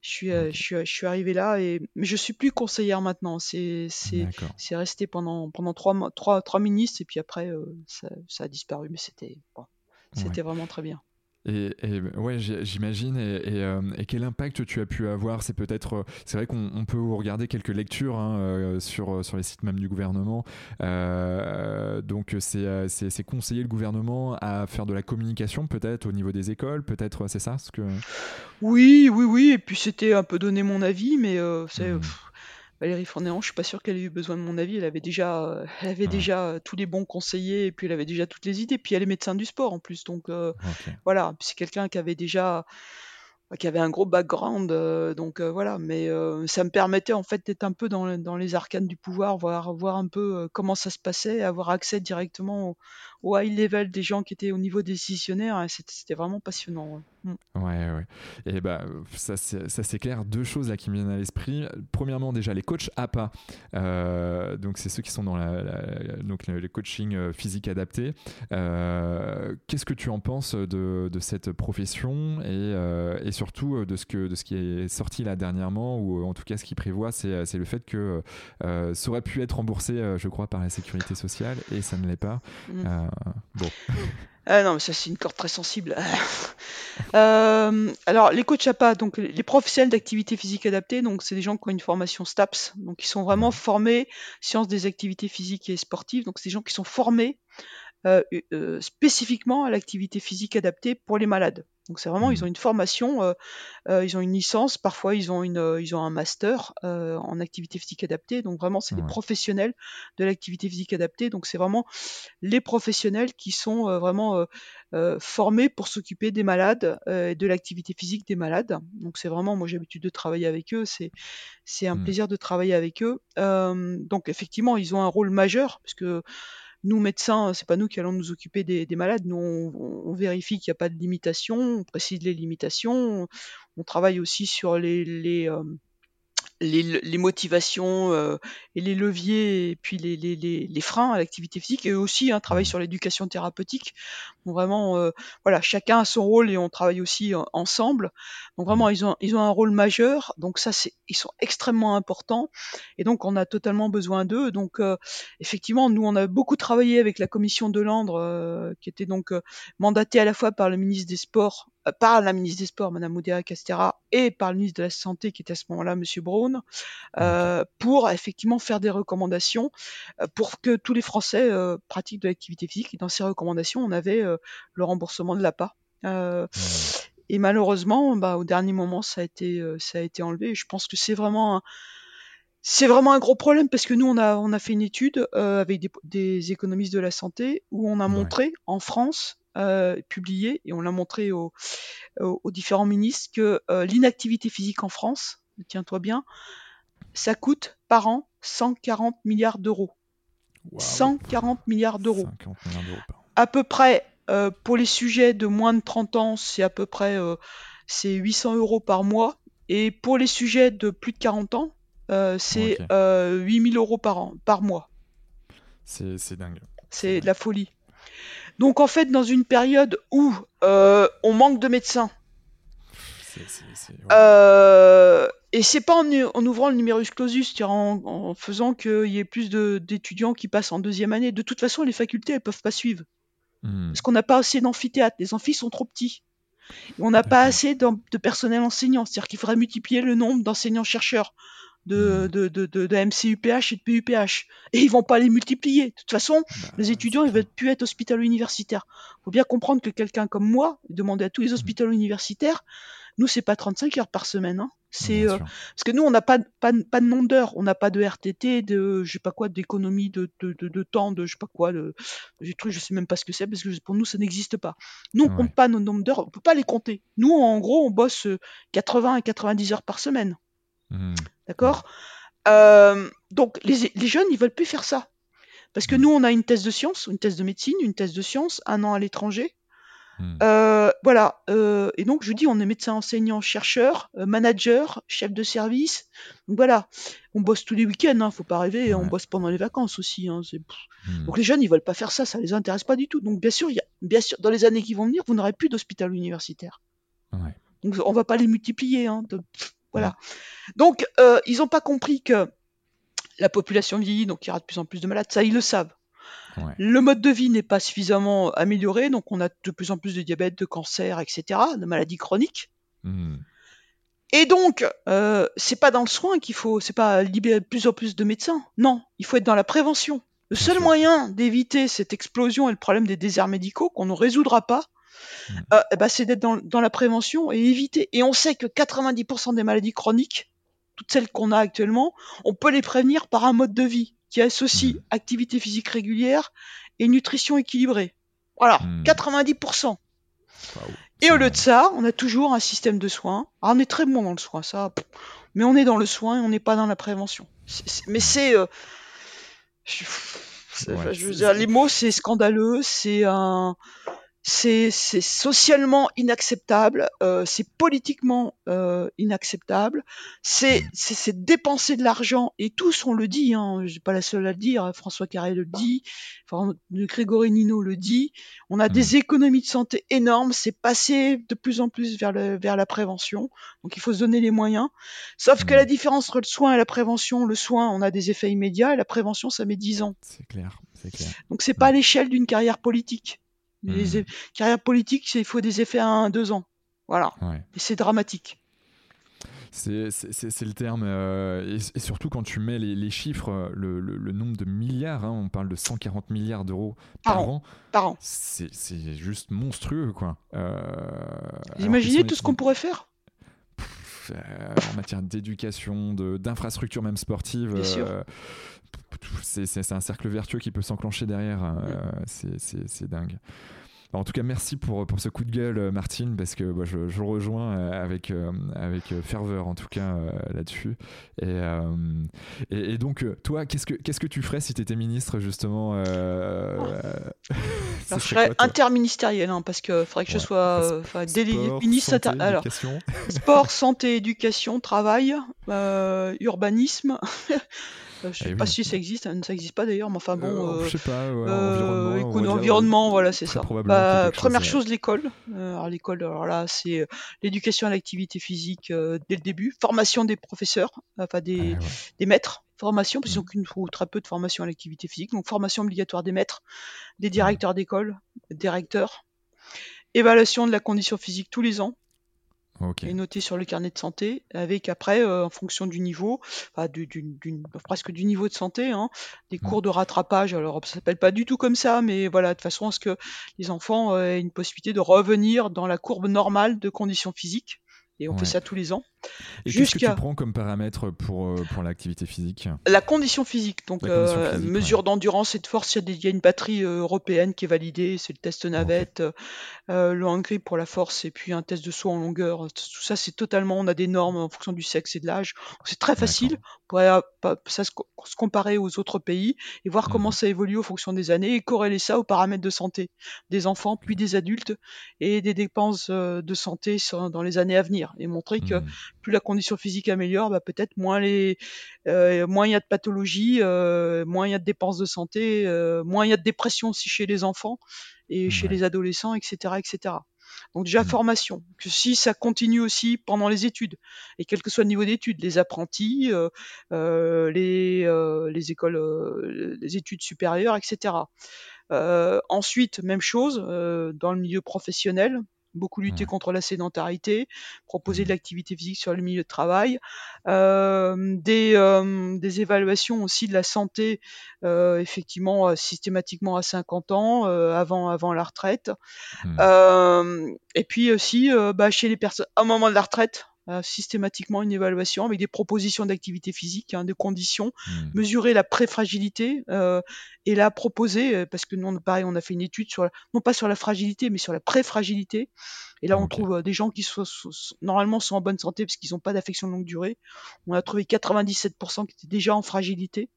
je suis, euh, Ok. je suis, je suis arrivée là. Et mais je suis plus conseillère maintenant. C'est, resté pendant pendant trois mois- trois trois ministres et puis après euh, ça, ça a disparu. Mais c'était, bon, c'était vraiment très bien. Et, et, ouais, j'imagine. Et, et, euh, et quel impact tu as pu avoir? C'est peut-être, euh, c'est vrai qu'on on peut regarder quelques lectures hein, euh, sur sur les sites même du gouvernement. Euh, donc c'est c'est conseiller le gouvernement à faire de la communication peut-être au niveau des écoles, peut-être c'est ça ce que. Oui, oui, oui. Et puis c'était un peu donner mon avis, mais euh, c'est Mhm. Valérie Fournéron, je suis pas sûre qu'elle ait eu besoin de mon avis. Elle avait déjà, euh, elle avait Ouais. déjà euh, tous les bons conseillers et puis elle avait déjà toutes les idées. Puis elle est médecin du sport en plus, donc euh, voilà. C'est quelqu'un qui avait déjà, qui avait un gros background, donc voilà. Mais ça me permettait en fait d'être un peu dans, le- dans les arcanes du pouvoir, voir, voir un peu comment ça se passait, avoir accès directement aux, au high level des gens qui étaient au niveau décisionnaire. C'était vraiment passionnant. Ouais, mm. ouais. ouais. Et bah, ça c'est clair. Deux choses là qui me viennent à l'esprit. Premièrement, déjà les coachs APA. Euh, donc c'est ceux qui sont dans la, donc le, coaching euh, physique adapté. Euh, qu'est-ce que tu en penses de, de cette profession et, et, surtout de ce que de ce qui est sorti là dernièrement ou en tout cas ce qui prévoit, c'est le fait que ça aurait pu être remboursé, je crois, par la sécurité sociale et ça ne l'est pas. Mm. Bon. Ah non, mais ça c'est une corde très sensible. Euh, alors les coachs APA, donc les professionnels d'activité physique adaptée, donc c'est des gens qui ont une formation STAPS, donc ils sont vraiment formés sciences des activités physiques et sportives, donc c'est des gens qui sont formés euh, euh, spécifiquement à l'activité physique adaptée pour les malades. Donc c'est vraiment, ils mmh. ont une formation, euh, ils ont une licence, parfois ils ont une, ils ont un master en activité physique adaptée. Donc vraiment, c'est des professionnels de l'activité physique adaptée. Donc c'est vraiment les professionnels qui sont vraiment formés pour s'occuper des malades et de l'activité physique des malades. Donc c'est vraiment, moi j'ai l'habitude de travailler avec eux. C'est c'est un mmh. plaisir de travailler avec eux. donc effectivement, ils ont un rôle majeur parce que nous, médecins, c'est pas nous qui allons nous occuper des, malades. Nous, on, vérifie qu'il n'y a pas de limitation, on précise les limitations. On, travaille aussi sur les, euh, les, motivations euh, et les leviers et puis les, les, freins à l'activité physique et aussi un hein, travail mmh. sur l'éducation thérapeutique. Donc vraiment, euh, voilà, chacun a son rôle et on travaille aussi euh, ensemble. Donc vraiment, mmh. ils ont, ils ont un rôle majeur. Donc ça, c'est, ils sont extrêmement importants et donc on a totalement besoin d'eux. Donc effectivement, nous, on a beaucoup travaillé avec la commission de Landre, qui était donc mandatée à la fois par le ministre des Sports euh, par la ministre des Sports, Madame Moudéa Castera, et par le ministre de la Santé, qui était à ce moment-là, Monsieur Brown, euh, pour effectivement faire des recommandations euh, pour que tous les Français euh, pratiquent de l'activité physique. Et dans ces recommandations, on avait euh, le remboursement de l'APA. Euh, Et malheureusement, bah, au dernier moment, ça a été, ça a été enlevé. Et je pense que c'est vraiment un, c'est vraiment un gros problème parce que nous, on a, on a fait une étude avec des, des, économistes de la santé où on a montré en France euh, publié et on l'a montré aux, aux, différents ministres que euh, l'inactivité physique en France, tiens-toi bien, ça coûte par an 140 milliards d'euros. 140 milliards d'euros. À peu près, euh, pour les sujets de moins de 30 ans, c'est à peu près c'est 800 euros par mois. Et pour les sujets de plus de 40 ans, c'est 8000 euros par an, par mois. C'est dingue. C'est de la folie. Donc en fait, dans une période où euh, on manque de médecins, euh, et c'est pas en, ouvrant le numerus clausus, en, en faisant qu'il y ait plus d'étudiants qui passent en deuxième année. De toute façon, les facultés, elles peuvent pas suivre. Hmm. Parce qu'on n'a pas assez d'amphithéâtres, les amphis sont trop petits. on n'a pas assez de personnel enseignant, c'est-à-dire qu'il faudrait multiplier le nombre d'enseignants-chercheurs de, de, de, de, MCUPH et de PUPH. Et ils vont pas les multiplier. De toute façon, bah, les étudiants, ils veulent plus être hospitalo-universitaires. faut bien comprendre que quelqu'un comme moi, demander à tous les mmh. hospitalo-universitaires, nous, c'est pas 35 heures par semaine. Hein. C'est euh, parce que nous, on n'a pas, pas, pas de nombre d'heures, on n'a pas de RTT, de je sais pas quoi, d'économie de, de, de, temps, de je sais pas quoi, de, des trucs, je sais même pas ce que c'est parce que pour nous, ça n'existe pas. Nous, on compte pas nos nombres d'heures, on peut pas les compter. Nous, en gros, on bosse 80 à 90 heures par semaine. Mmh. D'accord? Euh, Donc, les, les, jeunes, ils veulent plus faire ça. Parce que mmh. nous, on a une thèse de sciences, une thèse de médecine, une thèse de sciences, un an à l'étranger. Mmh. Euh, voilà. Euh, et donc, je dis, on est médecin enseignant, chercheur, manager, chef de service. Donc voilà. On bosse tous les week-ends, hein, faut pas rêver. On bosse pendant les vacances aussi. Hein, donc les jeunes, ils veulent pas faire ça, ça les intéresse pas du tout. Donc bien sûr, y a, bien sûr, dans les années qui vont venir, vous n'aurez plus d'hôpital universitaire. Ouais. Donc on va pas les multiplier. Hein, de... Voilà. Donc, euh, ils n'ont pas compris que la population vieillit, donc il y aura de plus en plus de malades. Ça, ils le savent. Le mode de vie n'est pas suffisamment amélioré, donc on a de plus en plus de diabète, de cancer, etc., de maladies chroniques. Hmm. Et donc, euh, c'est pas dans le soin qu'il faut, c'est pas libérer de plus en plus de médecins. Non, il faut être dans la prévention. Le seul moyen d'éviter cette explosion et le problème des déserts médicaux qu'on ne résoudra pas, Euh, ben, c'est d'être dans, la prévention et éviter. Et on sait que 90% des maladies chroniques, toutes celles qu'on a actuellement, on peut les prévenir par un mode de vie qui associe mm. activité physique régulière et nutrition équilibrée. Voilà, 90%. Mm. Et au lieu de ça, on a toujours un système de soins. Alors, on est très bon dans le soin, ça. Mais on est dans le soin et on n'est pas dans la prévention. mais c'est. Euh, je veux dire, les mots, c'est scandaleux, c'est un, c'est socialement inacceptable, euh, c'est politiquement euh, inacceptable, c'est dépenser de l'argent et tous on le dit, hein, je suis pas la seule à le dire, François Carré le dit, enfin, Grégory Nino le dit, on a des mmh. économies de santé énormes, c'est passé de plus en plus vers, le, vers la prévention, donc il faut se donner les moyens. Sauf que la mmh. différence entre le soin et la prévention, le soin on a des effets immédiats et la prévention ça met 10 ans. C'est clair, c'est clair. Donc c'est pas à l'échelle d'une carrière politique. Les mmh. carrières politiques, il faut des effets à un, deux ans. Voilà. Et c'est dramatique. C'est le terme. Euh, et, surtout quand tu mets les, chiffres, le, nombre de milliards, hein, on parle de 140 milliards d'euros par, an. Par an. C'est juste monstrueux, quoi. Euh, imaginez tout ce qu'on pourrait faire? En matière d'éducation, d'infrastructures même sportives. Euh, c'est un cercle vertueux qui peut s'enclencher derrière. Hein. c'est dingue. En tout cas, merci pour, pour ce coup de gueule, euh, Martine, parce que bah, je, je, rejoins euh, avec, euh, avec ferveur, en tout cas, là-dessus. Et, et, donc, toi, qu'est-ce que, qu'est-ce que tu ferais si tu étais ministre, justement Je serais interministériel, hein, parce qu'il faudrait que je sois ministre. Santé, alors, sport, santé, éducation, travail, urbanisme. Euh, je sais eh pas si ça existe, ça n'existe pas d'ailleurs, mais enfin bon. Euh, euh, je sais pas, environnement. environnement voilà, c'est ça. Bah, première chose, l'école. alors l'école, alors là, c'est l'éducation à l'activité physique dès le début, formation des professeurs, enfin des, des maîtres, formation, parce qu'ils mmh. qu'une ou très peu de formation à l'activité physique, donc formation obligatoire des maîtres, des directeurs d'école, directeurs, évaluation de la condition physique tous les ans, et noté sur le carnet de santé, avec après, euh, en fonction du niveau, enfin, du, presque du niveau de santé, hein, des mmh. cours de rattrapage. Alors, ça s'appelle pas du tout comme ça, mais voilà, de façon à ce que les enfants euh, aient une possibilité de revenir dans la courbe normale de conditions physiques. Et on fait ça tous les ans. Et qu'est-ce que tu prends comme paramètre pour, euh, pour l'activité physique La condition physique, donc euh, mesure d'endurance et de force, il y, a une batterie euh, européenne qui est validée, c'est le test navette, le hang pour la force et puis un test de saut en longueur. Tout ça, c'est totalement, on a des normes en fonction du sexe et de l'âge. C'est très facile pour ça se, comparer aux autres pays et voir comment mmh. ça évolue en fonction des années et corréler ça aux paramètres de santé des enfants puis des adultes et des dépenses de santé dans les années à venir et montrer que mmh plus la condition physique améliore, bah, peut-être moins les euh, moins il y a de pathologies, euh, moins il y a de dépenses de santé, euh, moins il y a de dépression aussi chez les enfants et chez les adolescents, etc., etc. Donc déjà mmh. formation, que si ça continue aussi pendant les études, et quel que soit le niveau d'études, les apprentis, les, les écoles, les études supérieures, etc. ensuite, même chose dans le milieu professionnel, beaucoup lutter contre la sédentarité, proposer de mmh. l'activité physique sur le milieu de travail, des, des, évaluations aussi de la santé, effectivement systématiquement à 50 ans, avant, avant la retraite, mmh. et puis aussi bah, chez les personnes, au moment de la retraite, systématiquement une évaluation avec des propositions d'activité physique, hein, de conditions, mmh. mesurer la préfragilité euh, et la proposer, euh, parce que nous, pareil, on a fait une étude sur, non pas sur la fragilité, mais sur la préfragilité. Et là, on trouve euh, des gens qui sont, normalement sont en bonne santé parce qu'ils n'ont pas d'affection de longue durée. On a trouvé 97% qui étaient déjà en fragilité.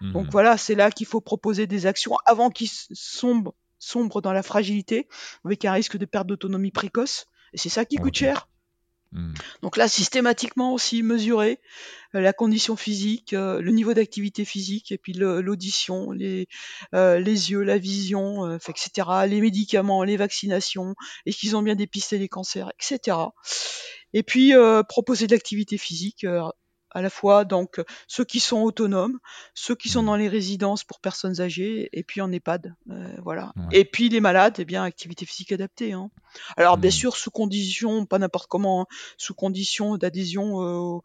Donc mmh. voilà, c'est là qu'il faut proposer des actions avant qu'ils sombrent, sombrent dans la fragilité, avec un risque de perte d'autonomie précoce. Et c'est ça qui coûte cher. Mmh. Donc là, systématiquement aussi mesurer euh, la condition physique, euh, le niveau d'activité physique, et puis l'audition, les, euh, les yeux, la vision, etc., les médicaments, les vaccinations, est-ce qu'ils ont bien dépisté les cancers, etc. Et puis proposer de l'activité physique à la fois donc ceux qui sont autonomes, ceux qui sont mmh. dans les résidences pour personnes âgées, et puis en EHPAD, euh, voilà. Et puis les malades, eh bien activité physique adaptée. Hein. Alors bien mmh. sûr sous condition, pas n'importe comment, hein, sous condition d'adhésion euh,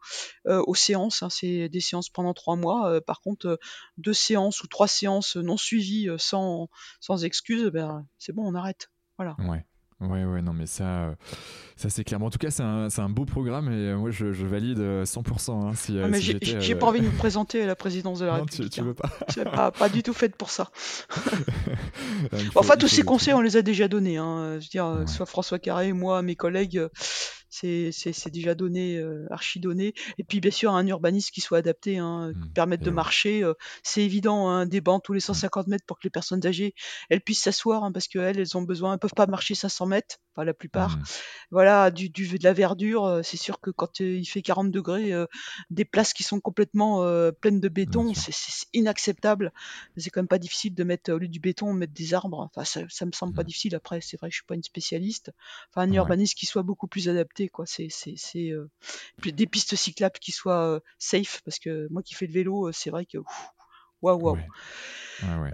euh, aux séances. Hein, c'est des séances pendant trois mois. par contre, deux séances ou trois séances non suivies sans sans excuse, ben, c'est bon, on arrête. Voilà. Ouais. Ouais, ouais, non, mais ça, euh, ça c'est clair. en tout cas, c'est un, un, beau programme et euh, moi, je, je valide 100%. Euh, hein, si, ah, mais j'ai pas envie de me présenter à la présidence de la République. Tu, tu veux pas pas, pas, du tout faite pour ça. enfin, tous ces conseils, on les a déjà donnés. Hein. Je veux dire, soit François Carré, moi, mes collègues, c'est déjà donné, euh, archi donné. Et puis bien sûr un urbanisme qui soit adapté, hein, mmh. permettre de marcher. Euh, c'est évident, hein, des bancs tous les 150 mmh. mètres pour que les personnes âgées elles puissent s'asseoir, hein, parce qu'elles elles ont besoin, elles peuvent pas marcher 500 mètres, pas la plupart. Mmh. Voilà, du, du de la verdure. Euh, c'est sûr que quand il fait 40 degrés, des places qui sont complètement pleines de béton, c'est inacceptable. C'est quand même pas difficile de mettre au lieu du béton, mettre des arbres. Enfin, ça, ça me semble pas difficile. Après, c'est vrai que je suis pas une spécialiste. Enfin, un urbanisme qui soit beaucoup plus adapté, quoi. C'est, c'est, euh, des pistes cyclables qui soient euh, safe, parce que moi qui fais le vélo, euh, c'est vrai que waouh, waouh.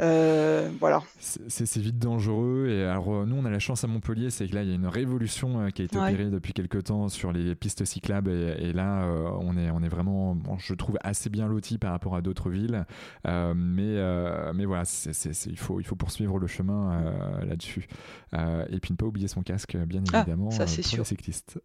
Euh, voilà. C'est vite dangereux. Et alors, euh, nous, on a la chance à Montpellier, c'est que là, il y a une révolution euh, qui a été opérée depuis quelques temps sur les pistes cyclables. Et, là, on, est, on est vraiment, je trouve, assez bien loti par rapport à d'autres villes. mais, mais voilà, il, faut, il faut poursuivre le chemin là-dessus. et puis ne pas oublier son casque, bien ah, évidemment, ça, pour sûr. les cyclistes.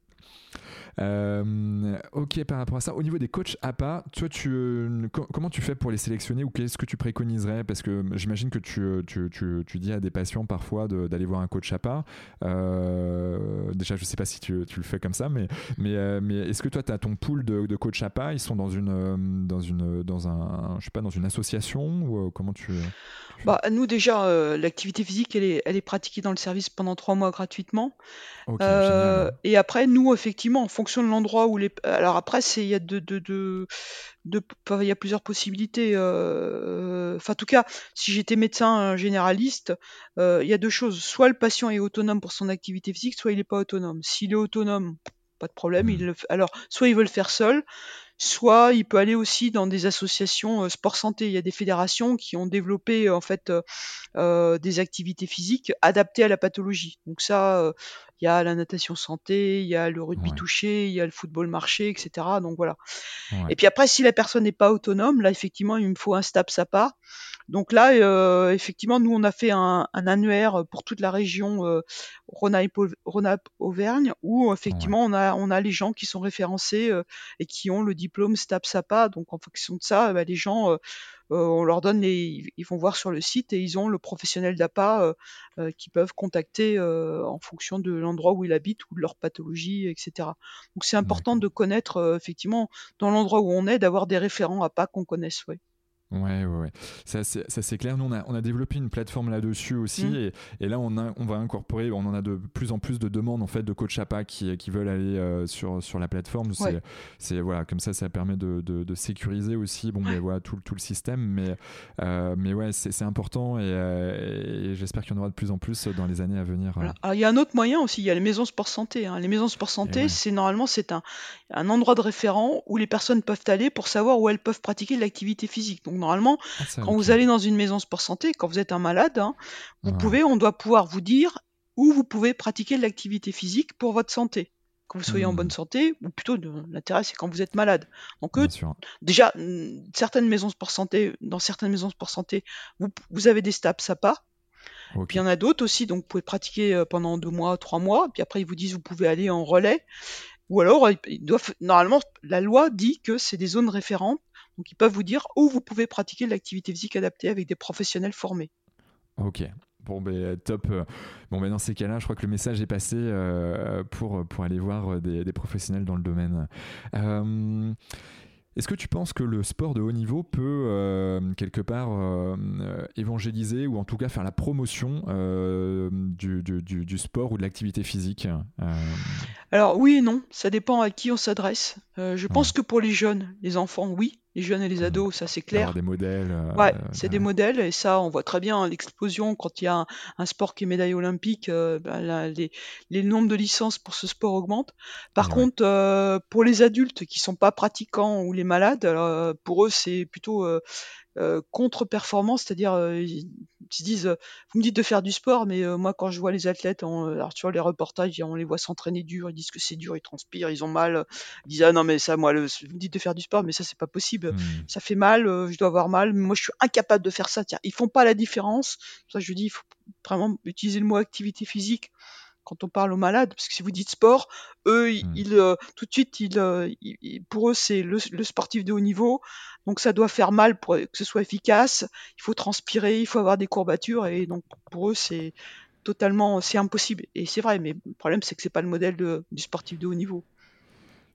Euh, ok, par rapport à ça, au niveau des coachs APA, toi, tu, euh, comment tu fais pour les sélectionner ou qu'est-ce que tu préconiserais? Parce que j'imagine que tu, tu, tu, dis à des patients parfois d'aller voir un coach APA. Euh, déjà, je sais pas si tu, le fais comme ça, mais, mais, mais est-ce que toi, tu as ton pool de, de coach APA Ils sont dans une, dans une, dans un, je sais pas, dans une association ou comment tu bah, nous déjà, l'activité physique, elle est, elle est pratiquée dans le service pendant trois mois gratuitement. et après, nous, effectivement, en fonction de l'endroit où les. Alors après, c'est il y a de, de, de, il y a plusieurs possibilités. Euh, enfin, en tout cas, si j'étais médecin euh, généraliste, euh, il y a deux choses. Soit le patient est autonome pour son activité physique, soit il n'est pas autonome. S'il est autonome, pas de problème. Il mmh. alors, soit il veut le faire seul, soit il peut aller aussi dans des associations sport santé. Il y a des fédérations qui ont développé en fait des activités physiques adaptées à la pathologie. Donc ça, il y a la natation santé, il y a le rugby touché, il y a le football marché, etc. Donc voilà. Et puis après, si la personne n'est pas autonome, là effectivement, il me faut un STAPS à part. Donc là, euh, effectivement, nous on a fait un, un, annuaire pour toute la région euh, Rhône-Alpes-Auvergne, où effectivement on a on a les gens qui sont référencés euh, et qui ont le diplôme STAPS APA. Donc en fonction de ça, bah, les gens euh, euh, on leur donne les, ils vont voir sur le site et ils ont le professionnel d'APA euh, euh, qui peuvent contacter en fonction de l'endroit où ils habitent ou de leur pathologie, etc. Donc c'est important de connaître effectivement dans l'endroit où on est, d'avoir des référents APA qu'on connaisse. Ouais. Ouais, ouais, ouais. Ça, c'est clair. Nous, on a, on a développé une plateforme là-dessus aussi. Mmh. Et, et, là, on, a, on va incorporer, on en a de plus en plus de demandes en fait, de coach APA qui, qui veulent aller euh, sur, sur la plateforme. C'est voilà, comme ça, ça permet de, de, sécuriser aussi bon, mais, voilà, tout, tout le système. Mais, euh, mais ouais, c'est important et, euh, et j'espère qu'il y en aura de plus en plus dans les années à venir. il y a un autre moyen aussi. Il y a les maisons sport santé. Hein. Les maisons sport santé, c'est normalement c'est un, un endroit de référent où les personnes peuvent aller pour savoir où elles peuvent pratiquer l'activité physique. Donc, normalement, ah, quand vous allez dans une maison sport santé, quand vous êtes un malade, hein, vous pouvez, on doit pouvoir vous dire où vous pouvez pratiquer l'activité physique pour votre santé. Quand vous soyez en bonne mmh. santé, ou plutôt l'intérêt c'est quand vous êtes malade. Donc déjà, certaines maisons sport santé, dans certaines maisons sport santé, vous, avez des STAPS SAPA. Puis il y en a d'autres aussi, donc vous pouvez pratiquer euh, pendant deux mois, trois mois, puis après ils vous disent vous pouvez aller en relais. Ou alors, ils doivent, normalement, la loi dit que c'est des zones référentes donc ils peuvent vous dire où vous pouvez pratiquer l'activité physique adaptée avec des professionnels formés. Ok. Bon, ben, top. Bon, ben, dans ces cas-là, je crois que le message est passé euh, pour, pour aller voir des, des, professionnels dans le domaine. Euh, est-ce que tu penses que le sport de haut niveau peut euh, quelque part euh, évangéliser ou en tout cas faire la promotion euh, du, du, sport ou de l'activité physique Alors oui et non, ça dépend à qui on s'adresse. je pense que pour les jeunes, les enfants, oui, les jeunes et les ados, ça c'est clair. des modèles. ouais, c'est des modèles et ça, on voit très bien l'explosion quand il y a un, sport qui est médaille olympique, ben, les, les, nombres de licences pour ce sport augmentent. Par contre, pour les adultes qui sont pas pratiquants ou les malades. Euh, pour eux, c'est plutôt euh, euh, contre-performance, c'est-à-dire ils se disent, vous me dites de faire du sport, mais moi quand je vois les athlètes, on, alors tu vois les reportages, on les voit s'entraîner dur, ils disent que c'est dur, ils transpirent, ils ont mal, ils disent ah non mais ça moi, vous me dites de faire du sport, mais ça c'est pas possible, mmh. ça fait mal, je dois avoir mal, moi je suis incapable de faire ça. Tiens, ils font pas la différence. Ça je dis, il faut vraiment utiliser le mot activité physique quand on parle aux malades, parce que si vous dites sport, eux, ils, mmh. euh, tout de suite, euh, pour eux, c'est le, sportif de haut niveau, donc ça doit faire mal pour que ce soit efficace. Il faut transpirer, il faut avoir des courbatures, et donc pour eux, c'est totalement, c'est impossible. Et c'est vrai, mais le problème, c'est que c'est pas le modèle du sportif de haut niveau.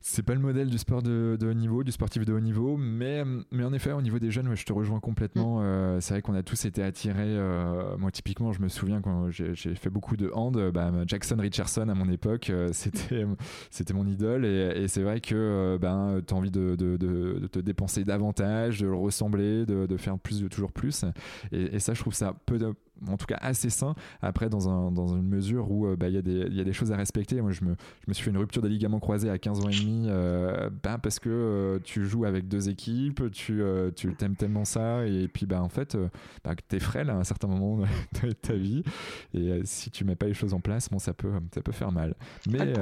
C'est pas le modèle du sport de, haut niveau, du sportif de haut niveau, mais, mais en effet, au niveau des jeunes, je te rejoins complètement. Mm. Euh, c'est vrai qu'on a tous été attirés. Euh, moi, typiquement, je me souviens quand j'ai fait beaucoup de hand, bah, Jackson Richardson à mon époque, euh, c'était c'était mon idole. Et, c'est vrai que ben, tu as envie de, de, de, te dépenser davantage, de le ressembler, de, faire plus, de toujours plus. Et, et ça, je trouve ça peu en tout cas assez sain. Après, dans, un, dans une mesure où euh, bah, il y, y, a des choses à respecter. Moi, je me, je me suis fait une rupture des ligaments croisés à 15 ans et demi euh, bah, parce que euh, tu joues avec deux équipes, tu, tu t'aimes tellement ça, et puis bah, en fait, bah, tu es frêle à un certain moment de ta vie. Et si tu mets pas les choses en place, bon, ça, peut, ça peut faire mal. Mais,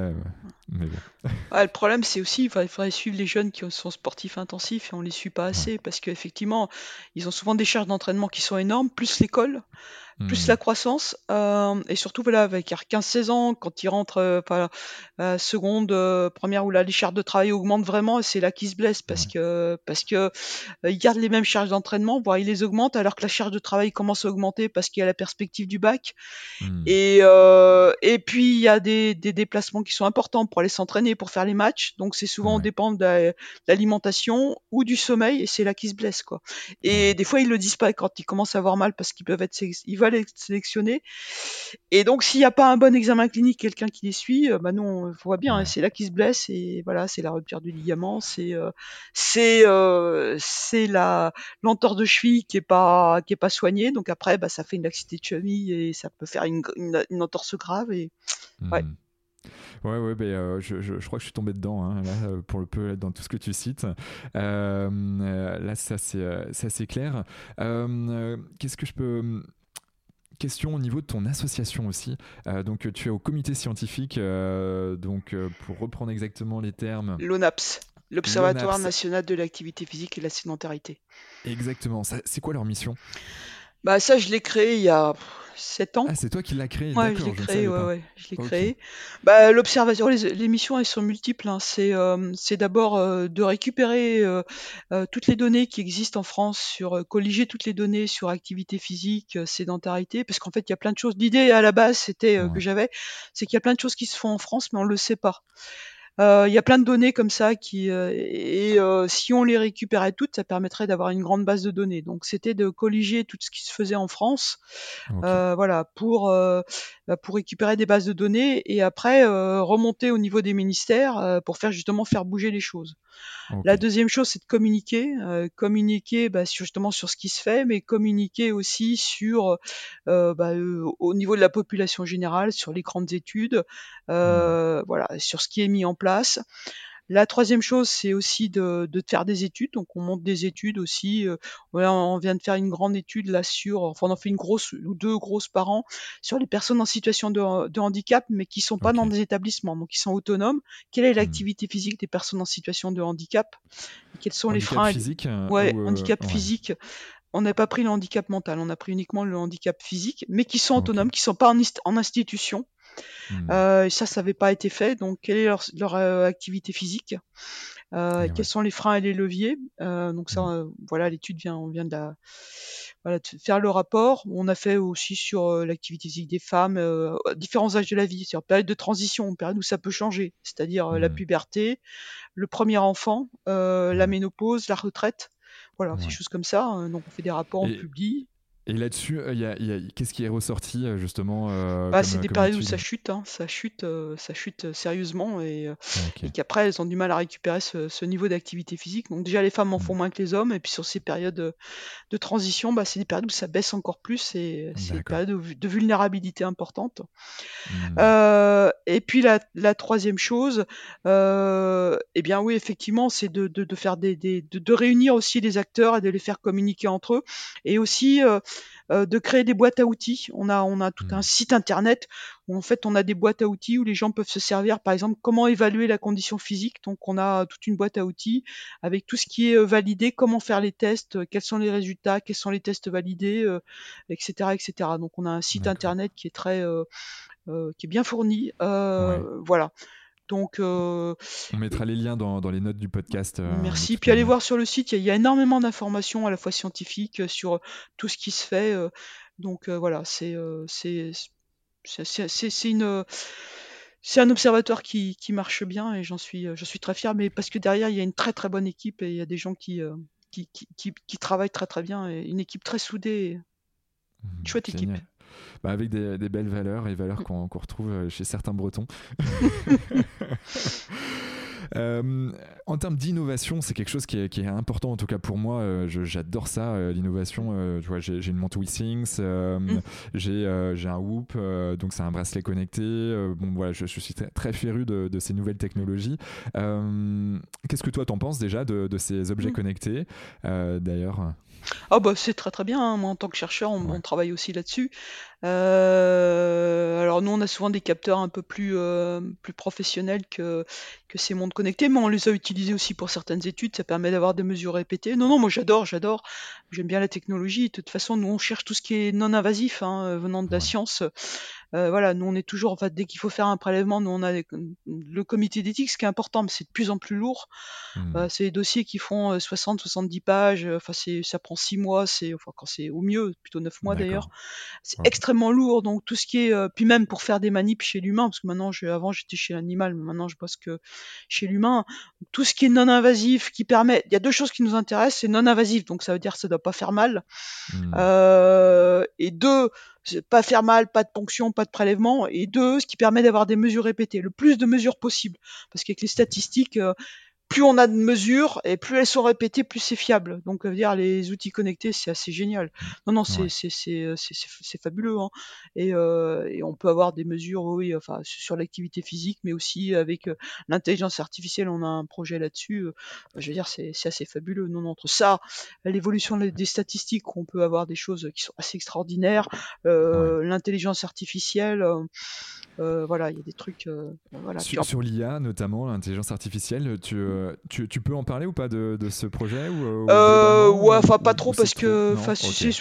mais le problème, c'est aussi il faudrait suivre les jeunes qui sont sportifs intensifs et on les suit pas assez parce qu'effectivement, ils ont souvent des charges d'entraînement qui sont énormes, plus l'école plus la mmh. croissance euh, et surtout voilà avec 15-16 ans quand il rentre euh, seconde euh, première où là les charges de travail augmentent vraiment et c'est là qu'il se blesse parce que parce que euh, il garde les mêmes charges d'entraînement voire il les augmente alors que la charge de travail commence à augmenter parce qu'il y a la perspective du bac mmh. et et puis il y a des, des, déplacements qui sont importants pour aller s'entraîner pour faire les matchs donc c'est souvent ouais. dépend de l'alimentation ou du sommeil et c'est là qu'il se blesse quoi et des fois ils le disent pas quand ils commencent à avoir mal parce qu'ils peuvent être ils veulent être sélectionnés. Et donc, s'il n'y a pas un bon examen clinique, quelqu'un qui les suit, euh, bah nous, on voit bien, hein, c'est là qu'ils se blesse et voilà, c'est la rupture du ligament, c'est euh, c'est euh, c'est la l'entorse de cheville qui est pas qui est pas soignée. Donc après, bah ça fait une laxité de cheville et ça peut faire une, une, entorse grave et ouais. Hmm. Ouais, ouais, ben, je, je, crois que je suis tombé dedans, hein, là, pour le peu, dans tout ce que tu cites. là, ça c'est clair. Qu'est-ce que je peux question au niveau de ton association aussi. Euh, donc, tu es au comité scientifique, euh, donc euh, pour reprendre exactement les termes. L'ONAPS, l'Observatoire national de l'activité physique et de la sédentarité. Exactement. C'est quoi leur mission? Bah ça, je l'ai créé il y a 7 ans. Ah, c'est toi qui l'as créé Ouais, je l'ai créé, ouais, ouais, je l'ai créé. Bah, l'observation, les, missions, elles sont multiples. Hein. C'est, euh, c'est d'abord euh, de récupérer euh, toutes les données qui existent en France sur, colliger toutes les données sur activité physique, sédentarité, parce qu'en fait, il y a plein de choses. L'idée à la base, c'était que j'avais, c'est qu'il y a plein de choses qui se font en France, mais on le sait pas. Euh, il y a plein de données comme ça qui euh, et euh, si on les récupérait toutes, ça permettrait d'avoir une grande base de données. Donc c'était de colliger tout ce qui se faisait en France, voilà, pour bah, pour récupérer des bases de données et après remonter au niveau des ministères pour faire justement faire bouger les choses. La deuxième chose, c'est de communiquer, communiquer bah, sur, justement sur ce qui se fait, mais communiquer aussi sur bah, au niveau de la population générale, sur les grandes études, mmh. voilà, sur ce qui est mis en place. La troisième chose, c'est aussi de, de, faire des études. Donc, on monte des études aussi. Euh, on vient de faire une grande étude là sur, enfin, on en fait une grosse ou deux grosses par an sur les personnes en situation de, de handicap, mais qui sont pas dans des établissements, donc qui sont autonomes. Quelle est mmh. l'activité physique des personnes en situation de handicap? Quels sont les freins physique euh, Ouais, euh, handicap physique on n'a pas pris le handicap mental, on a pris uniquement le handicap physique, mais qui sont autonomes, qui sont pas en, en institution. Mmh. Euh, ça, ça n'avait pas été fait. Donc, quelle est leur, euh, activité phisique euh, Quels sont les freins et les leviers? Donc ça, mmh. voilà, l'étude vient, on vient de, faire le rapport. On a fait aussi sur l'activité physique des femmes, différents âges de la vie, c'est-à-dire période de transition, période où ça peut changer, c'est-à-dire la mmh. puberté, le premier enfant, la ménopause, la retraite. Voilà, ces choses comme ça. Hein. donc on fait des rapports, on publie. Et là-dessus, euh, qu'est-ce qui est ressorti euh, justement euh, bah, C'est des périodes où ça chute, hein, ça chute, ça chute sérieusement et, qu'après elles ont du mal à récupérer ce, niveau d'activité physique. Donc déjà les femmes en font mmh. moins que les hommes et puis sur ces périodes de, transition, bah, c'est des périodes où ça baisse encore plus et c'est des périodes de, vulnérabilité importante. Mmh. et puis la, troisième chose, eh bien oui effectivement, c'est de, faire des, de, réunir aussi les acteurs et de les faire communiquer entre eux et aussi euh, de créer des boîtes à outils. On a, on a tout un mmh. site internet où en fait on a des boîtes à outils où les gens peuvent se servir, par exemple, comment évaluer la condition physique. Donc on a toute une boîte à outils avec tout ce qui est euh, validé, comment faire les tests, euh, quels sont les résultats, quels sont les tests validés, etc., etc. Donc on a un site internet qui est très, qui est bien fourni. Voilà. Donc, euh, on mettra les liens dans, les notes du podcast. Euh, merci. Puis allez voir sur le site, il y, a énormément d'informations à la fois scientifiques euh, sur tout ce qui se fait. donc voilà, c'est c'est une c'est un observatoire qui, qui marche bien et j'en suis, je suis très fier, mais parce que derrière, il y a une très très bonne équipe et il y a des gens qui, qui, qui, qui travaillent très très bien et une équipe très soudée. Mmh, chouette équipe. Bah avec des, des, belles valeurs et valeurs qu'on retrouve chez certains Bretons. Euh, en termes d'innovation, c'est quelque chose qui est, qui est, important, en tout cas pour moi. Euh, j'adore ça, euh, l'innovation. tu vois, j'ai une montre WeSings, mm. j'ai un Whoop, donc c'est un bracelet connecté. bon, voilà, je, suis très, très féru de, de, ces nouvelles technologies. Qu'est-ce que toi t'en penses déjà de, de ces objets mm. connectés D'ailleurs? Ah bah c'est très très bien, hein. Moi en tant que chercheur, on, travaille aussi là-dessus. Euh, alors nous on a souvent des capteurs un peu plus, euh, plus professionnels que, que ces montres connectées, mais on les a utilisés aussi pour certaines études, ça permet d'avoir des mesures répétées. Non, non, moi j'adore, j'adore, j'aime bien la technologie. De toute façon, nous on cherche tout ce qui est non invasif, hein, venant de la science. Euh, voilà, nous on est toujours, en fait, dès qu'il faut faire un prélèvement, nous on a le comité d'éthique, ce qui est important, mais c'est de plus en plus lourd. Mmh. Euh, c'est des dossiers qui font 60-70 euh, pages, enfin c'est, ça prend 6 mois, c'est, enfin quand c'est au mieux, plutôt 9 mois d'ailleurs. C'est extrêmement lourd, donc tout ce qui est, puis même pour faire des manips chez l'humain, parce que maintenant, je, avant j'étais chez l'animal, mais maintenant je bosse que chez l'humain. Tout ce qui est non invasif, qui permet, il y a deux choses qui nous intéressent, c'est non invasif, donc ça veut dire que ça doit pas faire mal. Mmh. et deux, pas faire mal, pas de ponction, pas de prélèvement, et deux, ce qui permet d'avoir des mesures répétées, le plus de mesures possible, parce qu'avec les statistiques, euh, plus on a de mesures et plus elles sont répétées, plus c'est fiable. Donc, euh, dire les outils connectés, c'est assez génial. Non, non, c'est euh, c'est fabuleux. Hein. Et, euh, et, on peut avoir des mesures, oui, enfin sur l'activité physique, mais aussi avec euh, l'intelligence artificielle. On a un projet là-dessus. je veux dire, c'est assez fabuleux. Non, entre ça, l'évolution des statistiques, on peut avoir des choses qui sont assez extraordinaires. L'intelligence artificielle. voilà, il y a des trucs. voilà. Sur, sur l'IA, notamment l'intelligence artificielle, tu, tu, tu, peux en parler ou pas de, de ce projet ou, euh, Ouais, enfin pas trop parce que,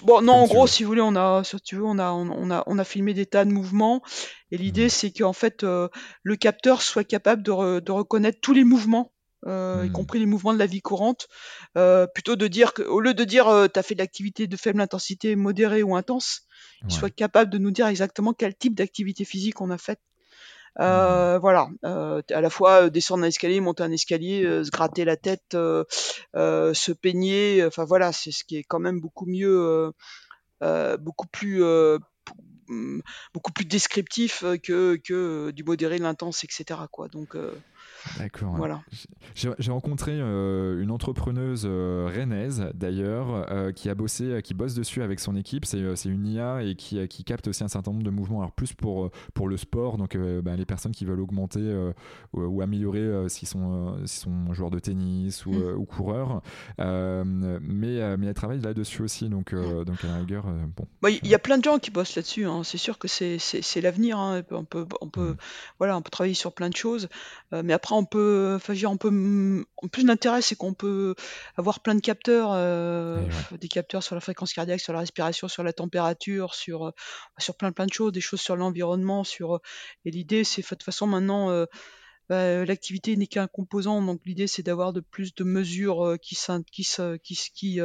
bon, non, en gros, si vous voulez, on a, si tu veux, on a, on a, on a filmé des tas de mouvements et l'idée, mmh. c'est qu'en fait, euh, le capteur soit capable de, de reconnaître tous les mouvements. Euh, y mmh. compris les mouvements de la vie courante, euh, plutôt de dire que, au lieu de dire euh, tu as fait de l'activité de faible intensité, modérée ou intense, il soit capable de nous dire exactement quel type d'activité physique on a faite euh, voilà, euh, à la fois euh, descendre un escalier, monter un escalier, se gratter la tête, se peigner. Enfin voilà, c'est ce qui est quand même beaucoup mieux, beaucoup plus beaucoup plus descriptif que, que du modéré, l'intense, etc. Quoi. Donc, D'accord. Voilà. J'ai rencontré euh, une entrepreneuse euh, rennaise d'ailleurs euh, qui a bossé, qui bosse dessus avec son équipe. C'est une IA et qui, qui, capte aussi un certain nombre de mouvements. Alors plus pour pour le sport, donc bah, les personnes qui veulent augmenter ou, améliorer s'ils sont, sont joueurs de tennis ou, mm. ou coureurs. mais mais elle travaille là-dessus aussi, donc mm. donc à la rigueur, bon. Bah, il y a plein de gens qui bossent là-dessus. Hein. C'est sûr que c'est l'avenir. Hein. On peut on peut mm. voilà, on peut travailler sur plein de choses, mais après on peut, enfin, on peut, en plus l'intérêt, c'est qu'on peut avoir plein de capteurs, euh, des capteurs sur la fréquence cardiaque, sur la respiration, sur la température, sur, euh, sur plein plein de choses, des choses sur l'environnement, sur. Euh, et l'idée, c'est de toute façon maintenant. Bah, l'activité n'est qu'un composant, donc l'idée c'est d'avoir de plus de mesures qui, qui, qui, qui,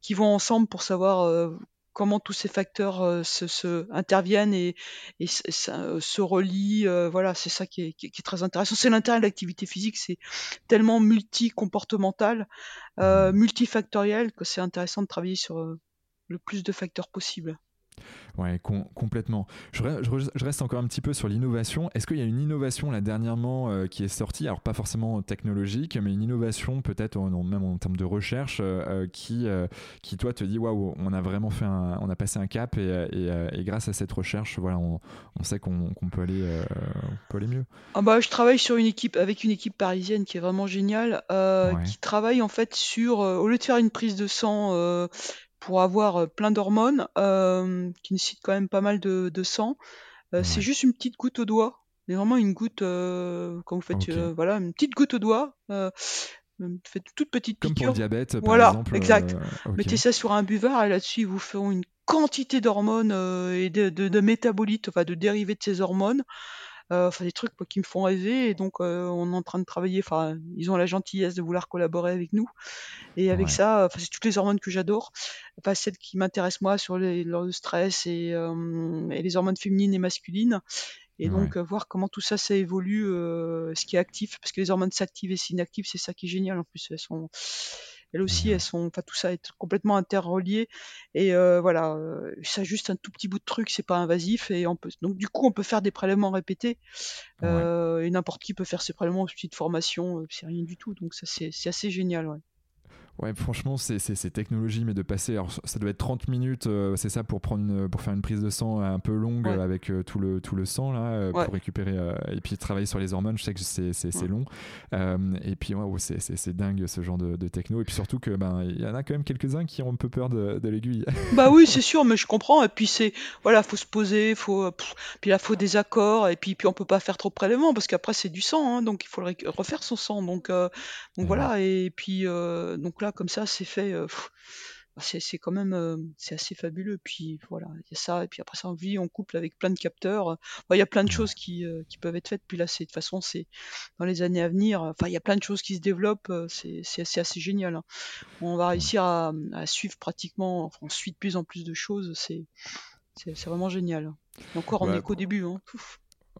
qui vont ensemble pour savoir comment tous ces facteurs euh, se, interviennent et, euh, se relient. Euh, voilà, c'est ça qui est, très intéressant. C'est l'intérêt de l'activité physique, c'est tellement multi-comportemental, multifactoriel que c'est intéressant de travailler sur le plus de facteurs possible. Ouais, complètement. Je, reste encore un petit peu sur l'innovation. Est-ce qu'il y a une innovation là dernièrement euh, qui est sortie, alors pas forcément technologique, mais une innovation peut-être même en termes de recherche euh, euh, qui, qui toi te dit waouh, on a vraiment fait un, on a passé un cap et, et, grâce à cette recherche, voilà, on, on sait qu'on peut aller, peut aller mieux. Ah bah, je travaille sur une équipe avec une équipe parisienne qui est vraiment géniale, qui travaille en fait sur au lieu de faire une prise de sang pour avoir plein d'hormones qui nécessitent quand même pas mal de, sang. C'est juste une petite goutte au doigt, mais vraiment une goutte quand vous faites voilà une petite goutte au doigt. faites toute petite Comme pour le diabète, par voilà, exact. Mettez ça sur un buvard et là-dessus ils vous feront une quantité d'hormones et de, de, métabolites, enfin de dérivés de ces hormones. Enfin des trucs qui me font rêver. Et donc on est en train de travailler. Enfin, ils ont la gentillesse de vouloir collaborer avec nous. Et avec ça, enfin, c'est toutes les hormones que j'adore. Enfin, celles qui m'intéressent moi sur les, le stress et, et les hormones féminines et masculines. Et donc, voir comment tout ça, ça évolue, ce qui est actif, parce que les hormones s'activent et s'inactivent, c'est ça qui est génial. En plus, elles sont, elles aussi, elles sont, enfin, tout ça est complètement interrelié. Et voilà, ça juste un tout petit bout de truc, c'est pas invasif. Et on peut, donc, du coup, on peut faire des prélèvements répétés. et n'importe qui peut faire ses prélèvements en petite formation, c'est rien du tout. Donc, ça, c'est assez génial, ouais. Ouais, franchement, c'est technologie, mais de passer, alors ça doit être 30 minutes, euh, c'est ça, pour, prendre pour faire une prise de sang un peu longue avec euh, tout, le, tout le sang, là, euh, pour récupérer, et puis travailler sur les hormones, je sais que c'est long. et puis, ouais, c'est dingue ce genre de, techno. Et puis surtout que ben il y en a quand même quelques-uns qui ont un peu peur de, de l'aiguille. bah oui, c'est sûr, mais je comprends. Et puis, c'est, voilà, faut se poser, faut, puis là, faut des accords, et puis, puis on peut pas faire trop de prélèvements, parce qu'après, c'est du sang, hein, donc il faut refaire son sang. Donc, donc voilà, et puis, donc là, comme ça, c'est fait. Bah, c'est quand même c'est assez fabuleux. Puis voilà, il y a ça, et puis après ça, on vit, on couple avec plein de capteurs. Il y a plein de choses qui, qui peuvent être faites. Puis là, c'est de toute façon, c'est dans les années à venir. Enfin, il y a plein de choses qui se développent. C'est assez, assez génial. Hein. On va réussir à, suivre pratiquement, enfin, on suit de plus en plus de choses. C'est c'est vraiment génial. Et encore, on est qu'au début. Hein.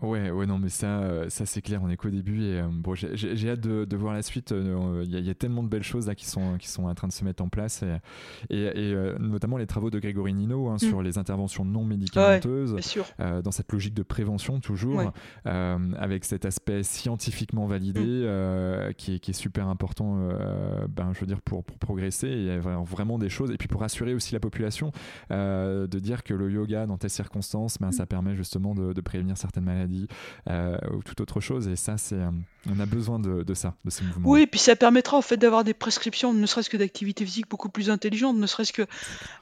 Ouais, ouais, non, mais ça, euh, ça c'est clair, on est qu'au début et euh, bon, j'ai hâte de, de, voir la suite. Euh, il y, a tellement de belles choses là qui sont, qui sont en train de se mettre en place et, et, notamment les travaux de Grégory Nino hein, mm. sur les interventions non médicamenteuses, dans cette logique de prévention toujours, avec cet aspect scientifiquement validé mm. qui, est, qui, est, super important, ben, je veux dire, pour, pour progresser et vraiment des choses et puis pour assurer aussi la population de dire que le yoga dans telles circonstances, ben, mm. ça permet justement de, de prévenir certaines maladies euh, ou toute autre chose. Et ça, c'est, euh, on a besoin de, ça, de ces mouvements. Oui, et puis ça permettra en fait d'avoir des prescriptions, ne serait-ce que d'activité physique beaucoup plus intelligentes, ne serait-ce que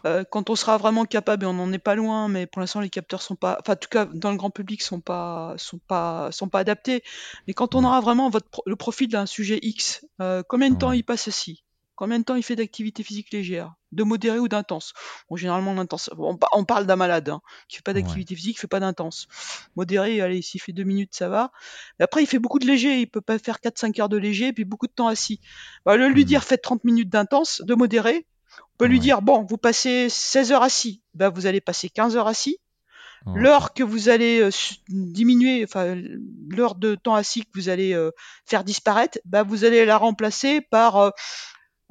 euh, quand on sera vraiment capable, et on n'en est pas loin, mais pour l'instant les capteurs sont pas, enfin en tout cas dans le grand public sont pas, sont pas, sont pas adaptés. Mais quand on aura vraiment votre, le profil d'un sujet X, combien de temps il passe ici Combien de temps il fait d'activité physique légère? De modéré ou d'intense? Bon, généralement, l'intense. on, parle d'un malade hein, qui fait pas d'activité physique, qui fait pas d'intense. Modéré, allez, s'il fait deux minutes, ça va. Mais après, il fait beaucoup de léger. Il peut pas faire 4-5 heures de léger, puis beaucoup de temps assis. Bah, le lui mmh. dire, faites 30 minutes d'intense, de modéré. On peut lui dire, bon, vous passez 16 heures assis. Bah, vous allez passer 15 heures assis. L'heure que vous allez euh, diminuer, enfin l'heure de temps assis que vous allez euh, faire disparaître, bah, vous allez la remplacer par euh,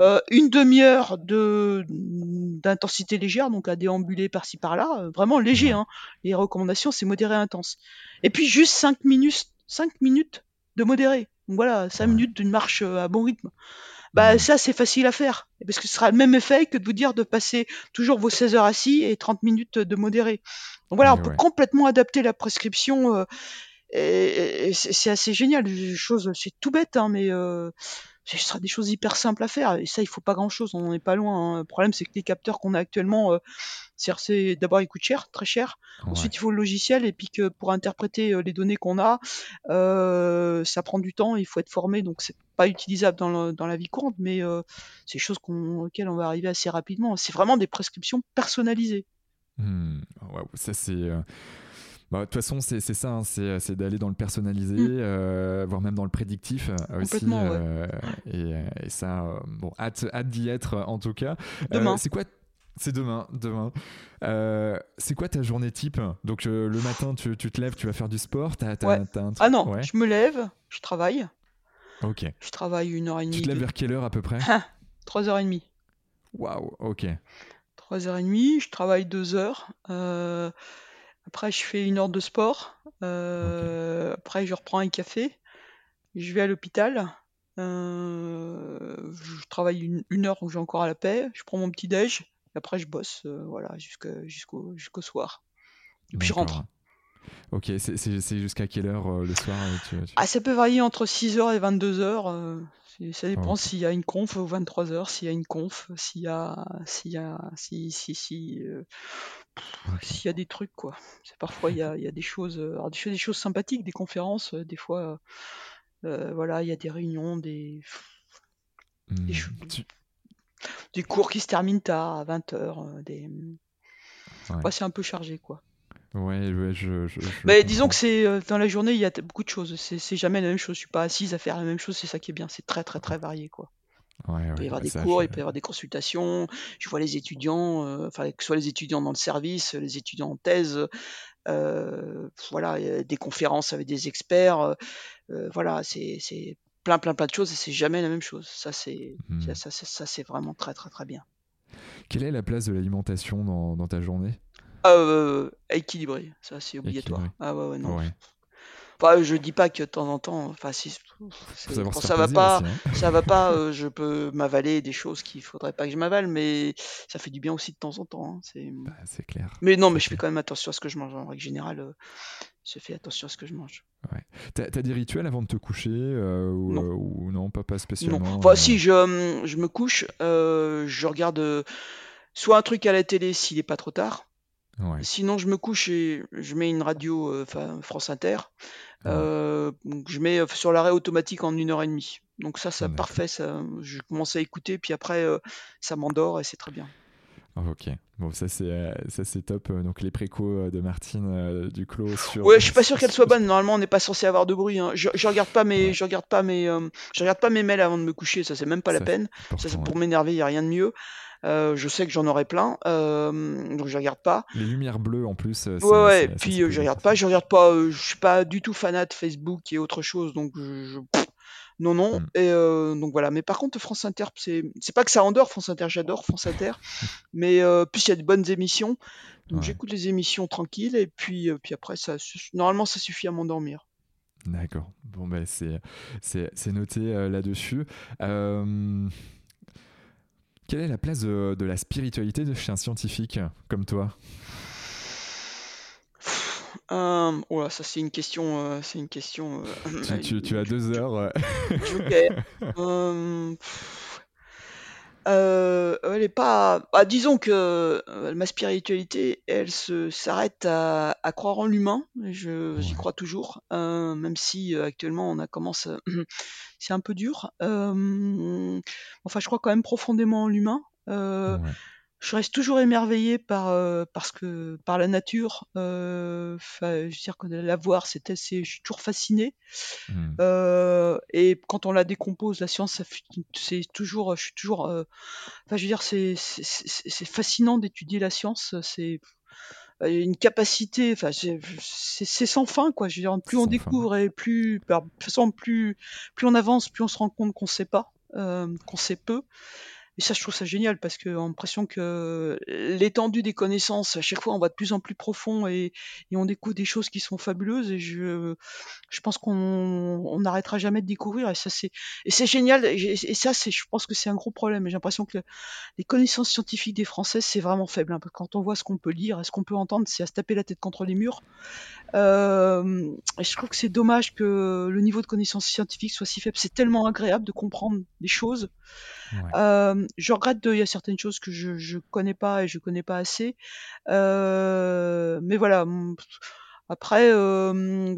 euh, une demi-heure de d'intensité légère, donc à déambuler par-ci par-là, euh, vraiment léger. Hein. Les recommandations, c'est modéré intense. Et puis juste 5 minutes, 5 minutes de modéré. Donc voilà, 5 minutes d'une marche euh, à bon rythme. Bah ça c'est facile à faire, parce que ce sera le même effet que de vous dire de passer toujours vos 16 heures assis et 30 minutes de modéré. Donc voilà, on peut complètement adapter la prescription. et, c'est assez génial. Chose, c'est tout bête, hein, mais ce sera des choses hyper simples à faire. Et ça, il faut pas grand chose, on n'en est pas loin. Hein. Le problème, c'est que les capteurs qu'on a actuellement, euh, c'est d'abord ils coûtent cher, très cher. Ensuite, il faut le logiciel, et puis que pour interpréter euh, les données qu'on a, euh, ça prend du temps, il faut être formé, donc c'est pas utilisable dans, dans la vie courante, mais euh, c'est des choses auxquelles on va arriver assez rapidement. C'est vraiment des prescriptions personnalisées. Mmh. ça c'est bah, de toute façon, c'est ça, hein, c'est d'aller dans le personnalisé, mm. euh, voire même dans le prédictif euh, aussi. Euh, et, ça, bon, hâte, hâte d'y être en tout cas. Demain. c'est quoi c'est demain, demain. c'est quoi ta journée type? Donc le matin, tu, tu, te lèves, tu vas faire du sport. Ah non, je me lève, je travaille. Ok. Je travaille une heure et demie. Tu te lèves vers quelle heure à peu près? Trois heures et demie. Waouh, ok. Trois heures et demie, je travaille deux heures. Après, je fais une heure de sport. Euh, après, je reprends un café. Je vais à l'hôpital. Euh, je travaille une, heure où j'ai encore à la paix. Je prends mon petit déj. Et après, je bosse euh, voilà, jusqu'au jusqu'au soir. Et puis je rentre. Ok, c'est jusqu'à quelle heure le soir Ah, ça peut varier entre 6h et 22h. ça dépend s'il y a une conf ou 23h, s'il y a une conf, s'il y a, s'il y a, si, si, si, s'il y a des trucs, quoi. Parfois il y a, des choses, euh, alors des choses, des choses sympathiques, des conférences, euh, des fois, euh, voilà, il y a des réunions, des, des, mmh, cours qui se terminent tard, à 20h, des, c'est un peu chargé, quoi. Ouais, ouais, je, je, je Mais disons que c'est euh, dans la journée, il y a beaucoup de choses. C'est jamais la même chose. Je suis pas assise à faire la même chose. C'est ça qui est bien. C'est très très très varié quoi. Ouais, Il peut y avoir bah des je... cours, il peut y avoir des consultations. Je vois les étudiants, euh, enfin que ce soit les étudiants dans le service, les étudiants en thèse, euh, voilà, des conférences avec des experts. voilà, c'est c'est plein plein plein de choses et c'est jamais la même chose. Ça c'est Hmm. ça, ça, ça, c'est vraiment très très très bien. Quelle est la place de l'alimentation dans, dans ta journée? Euh, équilibré, ça c'est Équilibré. obligatoire. Ah ouais ouais non. Ouais. Enfin, je dis pas que de temps en temps, enfin si Faut c'est savoir quand se ça faire va plaisir pas, aussi, hein. ça va pas, euh, je peux m'avaler des choses qu'il faudrait pas que je m'avale, mais ça fait du bien aussi de temps en temps. hein, c'est... Bah, c'est clair, Mais non, mais je fais quand même attention à ce que je mange. En règle générale, euh, je fais attention à ce que je mange. T'as, t'as des rituels avant de te coucher euh, ou, Non, euh, ou non, pas, pas non. spécialement. Enfin, euh, si je, hum, je me couche, euh, je regarde euh, soit un truc à la télé s'il est pas trop tard. Ouais, Sinon, je me couche et je mets une radio, euh, France Inter. ouais, Euh, donc je mets euh, sur l'arrêt automatique en une heure et demie. Donc ça, c'est d'accord. parfait. Ça, je commence à écouter, puis après, euh, ça m'endort et c'est très bien. Ah, ok, bon, ça c'est, ça c'est top. Donc les précos de Martine Duclos sur, Ouais, je suis pas sûr qu'elle soit bonne. Normalement, on n'est pas censé avoir de bruit. hein. Je, je regarde pas mes, Ouais, je regarde pas mes, je regarde pas mes mails avant de me coucher. Ça, c'est même pas la ça peine. Ça, c'est pour m'énerver. Il y a rien de mieux. Euh, je sais que j'en aurai plein, euh, donc je regarde pas. Les lumières bleues en plus, euh, Ouais, ouais. Puis je regarde pas. Je regarde pas. je suis pas du tout fanat de Facebook et autre chose. Donc je, je- pff, non, non. Hmm. Et euh, donc voilà. Mais par contre, France Inter, c'est, pas que ça endort. France Inter, j'adore France Inter. Mais euh, plus il y a de bonnes émissions. Donc Ouais, j'écoute les émissions tranquilles et puis, euh, puis après, ça, normalement, ça suffit à m'endormir. d'accord. Bon, ben c'est, c'est, noté euh, là-dessus. Quelle est la place de, de la spiritualité de chez un scientifique comme toi? Euh, oh ça c'est une question, euh, c'est une question euh, Tu, tu, tu as deux heures. euh, elle est pas. bah, disons que euh, ma spiritualité, elle se s'arrête à, à croire en l'humain. Je, j'y crois toujours, euh, même si euh, actuellement on a commencé, c'est un peu dur. Euh, enfin, je crois quand même profondément en l'humain. Euh, ouais, je reste toujours émerveillée par, euh, parce que, par la nature. Euh, je veux dire que la voir, c'est assez, je suis toujours fascinée. hmm, Euh, et quand on la décompose, la science, c'est toujours, je suis toujours, euh, enfin, je veux dire, c'est fascinant d'étudier la science. C'est euh, une capacité, enfin, c'est sans fin, quoi. Je veux dire, plus on fin. découvre et plus, par- de toute façon, plus plus on avance, plus on se rend compte qu'on sait pas, euh, qu'on sait peu. Et ça, je trouve ça génial parce que on a l'impression que l'étendue des connaissances, à chaque fois, on va de plus en plus profond et, et on découvre des choses qui sont fabuleuses. Et je, je pense qu'on on n'arrêtera jamais de découvrir. Et ça, c'est et c'est génial. Et, ça, c'est, je pense que c'est un gros problème. J'ai l'impression que les connaissances scientifiques des Français, c'est vraiment faible. hein, quand on voit ce qu'on peut lire et ce qu'on peut entendre, c'est à se taper la tête contre les murs. Euh, et je trouve que c'est dommage que le niveau de connaissances scientifiques soit si faible. C'est tellement agréable de comprendre des choses. Ouais, Euh, je regrette, de- il y a certaines choses que je je connais pas et je connais pas assez. Euh, mais voilà. hum, Après, euh,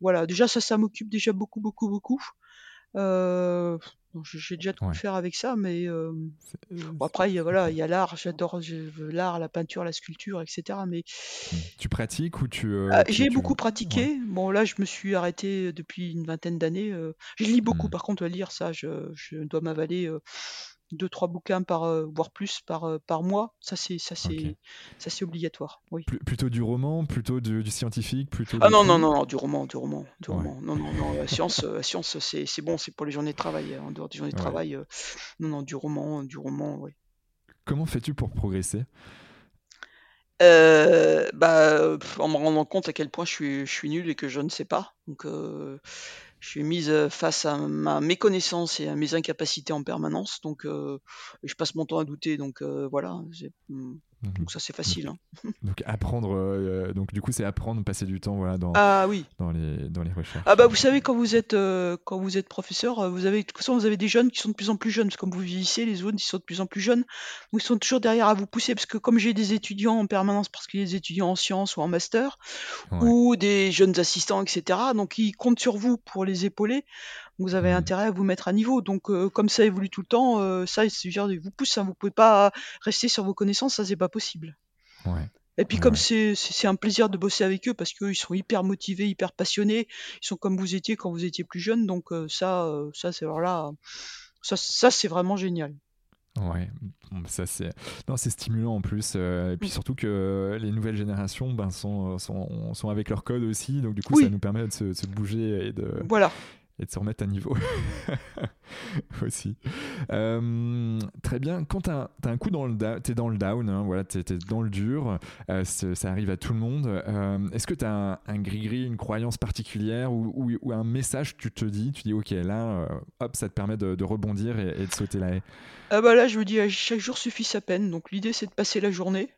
voilà. Déjà ça, ça m'occupe déjà beaucoup, beaucoup, beaucoup. Euh, bon, j'ai déjà quoi ouais. faire avec ça, mais euh, euh, bon, après, il y a, voilà, ok. il y a l'art. J'adore l'art, la peinture, la sculpture, etc. Mais Hmm. Tu pratiques ou tu, euh, euh, tu, j'ai tu... beaucoup Ouais, pratiqué. Bon, là, je me suis arrêté depuis une vingtaine d'années. euh. Je lis beaucoup, hmm, par contre, à lire ça, je, je dois m'avaler euh, deux, trois bouquins par, euh, voire plus par, euh, par mois. Ça, c'est, ça, c'est, ça, c'est obligatoire. Oui. Plu- plutôt du roman, plutôt du, du scientifique, plutôt Ah de non, non, non, non, du roman, du roman, du Ouais, roman. Non, non, non, la science, euh, la science, c'est, c'est bon, c'est pour les journées de travail. En dehors des journées de ouais. travail, euh, non, non, du roman, du roman, oui. Comment fais-tu pour progresser? Euh, bah, en me rendant compte à quel point je suis, je suis nul et que je ne sais pas. Donc, euh, je suis mise euh, face à ma méconnaissance et à mes incapacités en permanence. Donc, euh, je passe mon temps à douter. Donc, euh, voilà. Mhm. Donc, ça, c'est facile. hein. donc apprendre, euh, donc du coup c'est apprendre, passer du temps voilà, dans, Ah oui. dans, les, dans les Ah recherches. bah euh. vous savez quand vous êtes euh, quand vous êtes professeur, euh, vous avez de toute façon vous avez des jeunes qui sont de plus en plus jeunes, parce que comme vous vieillissez, les autres ils sont de plus en plus jeunes, ils sont toujours derrière à vous pousser, parce que comme j'ai des étudiants en permanence, parce qu'il y a des étudiants en sciences ou en master, Ouais. ou des jeunes assistants, etc. Donc ils comptent sur vous pour les épauler. Vous avez Mhm. intérêt à vous mettre à niveau. Donc euh, comme ça évolue tout le temps, euh, ça ils vous pousse, hein, vous pouvez pas rester sur vos connaissances, ça c'est pas possible. Ouais. Et puis comme c'est c'est un plaisir de bosser avec eux parce qu'eux ils sont hyper motivés, hyper passionnés, ils sont comme vous étiez quand vous étiez plus jeune, donc ça, ça c'est voilà, ça, ça c'est vraiment génial. Ouais, ça c'est non c'est stimulant en plus et puis mmh. surtout que les nouvelles générations ben, sont, sont, sont avec leur code aussi donc du coup ça nous permet de se, se, bouger et de voilà et de se remettre à niveau aussi. Euh, très bien. Quand tu as, un coup dans le down, tu es dans le down, hein, voilà, tu es, dans le dur, euh, ça arrive à tout le monde. Euh, est-ce que tu as un, gris-gris, une croyance particulière ou, ou, un message que tu te dis, tu dis ok là, hop, ça te permet de, rebondir et, de sauter la haie? Ah bah Là, je vous dis, chaque jour suffit sa peine. Donc l'idée, c'est de passer la journée.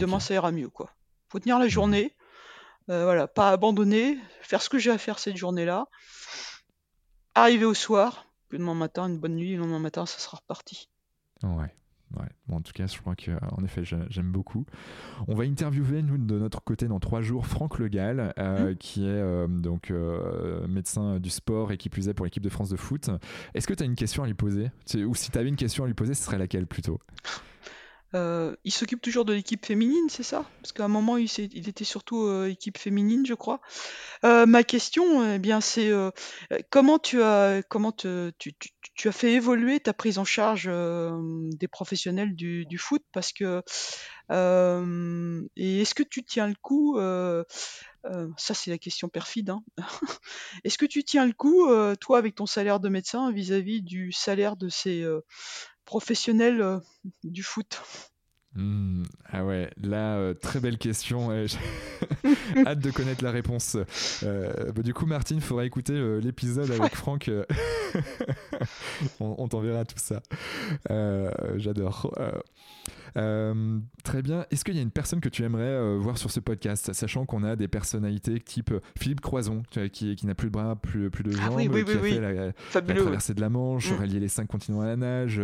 Demain, ça ira mieux. quoi. faut tenir la mmh. journée. voilà, pas abandonner, faire ce que j'ai à faire cette journée-là. Arriver au soir, le lendemain matin, une bonne nuit, le lendemain matin, ça sera reparti. Ouais. Ouais. Bon, en tout cas, je crois que, en effet, j'aime beaucoup. On va interviewer, nous, de notre côté, dans trois jours, Franck Le Gall, euh, mmh. qui est euh, donc euh, médecin du sport et qui plus est pour l'équipe de France de foot. Est-ce que tu as une question à lui poser? Ou si tu avais une question à lui poser, ce serait laquelle plutôt? Euh, il s'occupe toujours de l'équipe féminine, c'est ça? Parce qu'à un moment, il, était surtout euh, équipe féminine, je crois. Euh, ma question, eh bien, c'est comment tu as comment tu, tu, as fait évoluer ta prise en charge des professionnels du, foot? Parce que et est-ce que tu tiens le coup? ça, c'est la question perfide. Hein. est-ce que tu tiens le coup, toi, avec ton salaire de médecin, vis-à-vis du salaire de ces euh, du foot hmm, ah ouais, là, euh, très belle question. hâte de connaître la réponse. Euh, bah, du coup, Martine, il faudra écouter l'épisode avec Franck. on, on t'enverra tout ça. J'adore. Euh, très bien. Est-ce qu'il y a une personne que tu aimerais euh, voir sur ce podcast, sachant qu'on a des personnalités type euh, Philippe Croison, qui, qui n'a plus de bras, plus, plus de ah jambes, qui a fait la, traversée de la Manche, mm. relié les cinq continents à la nage,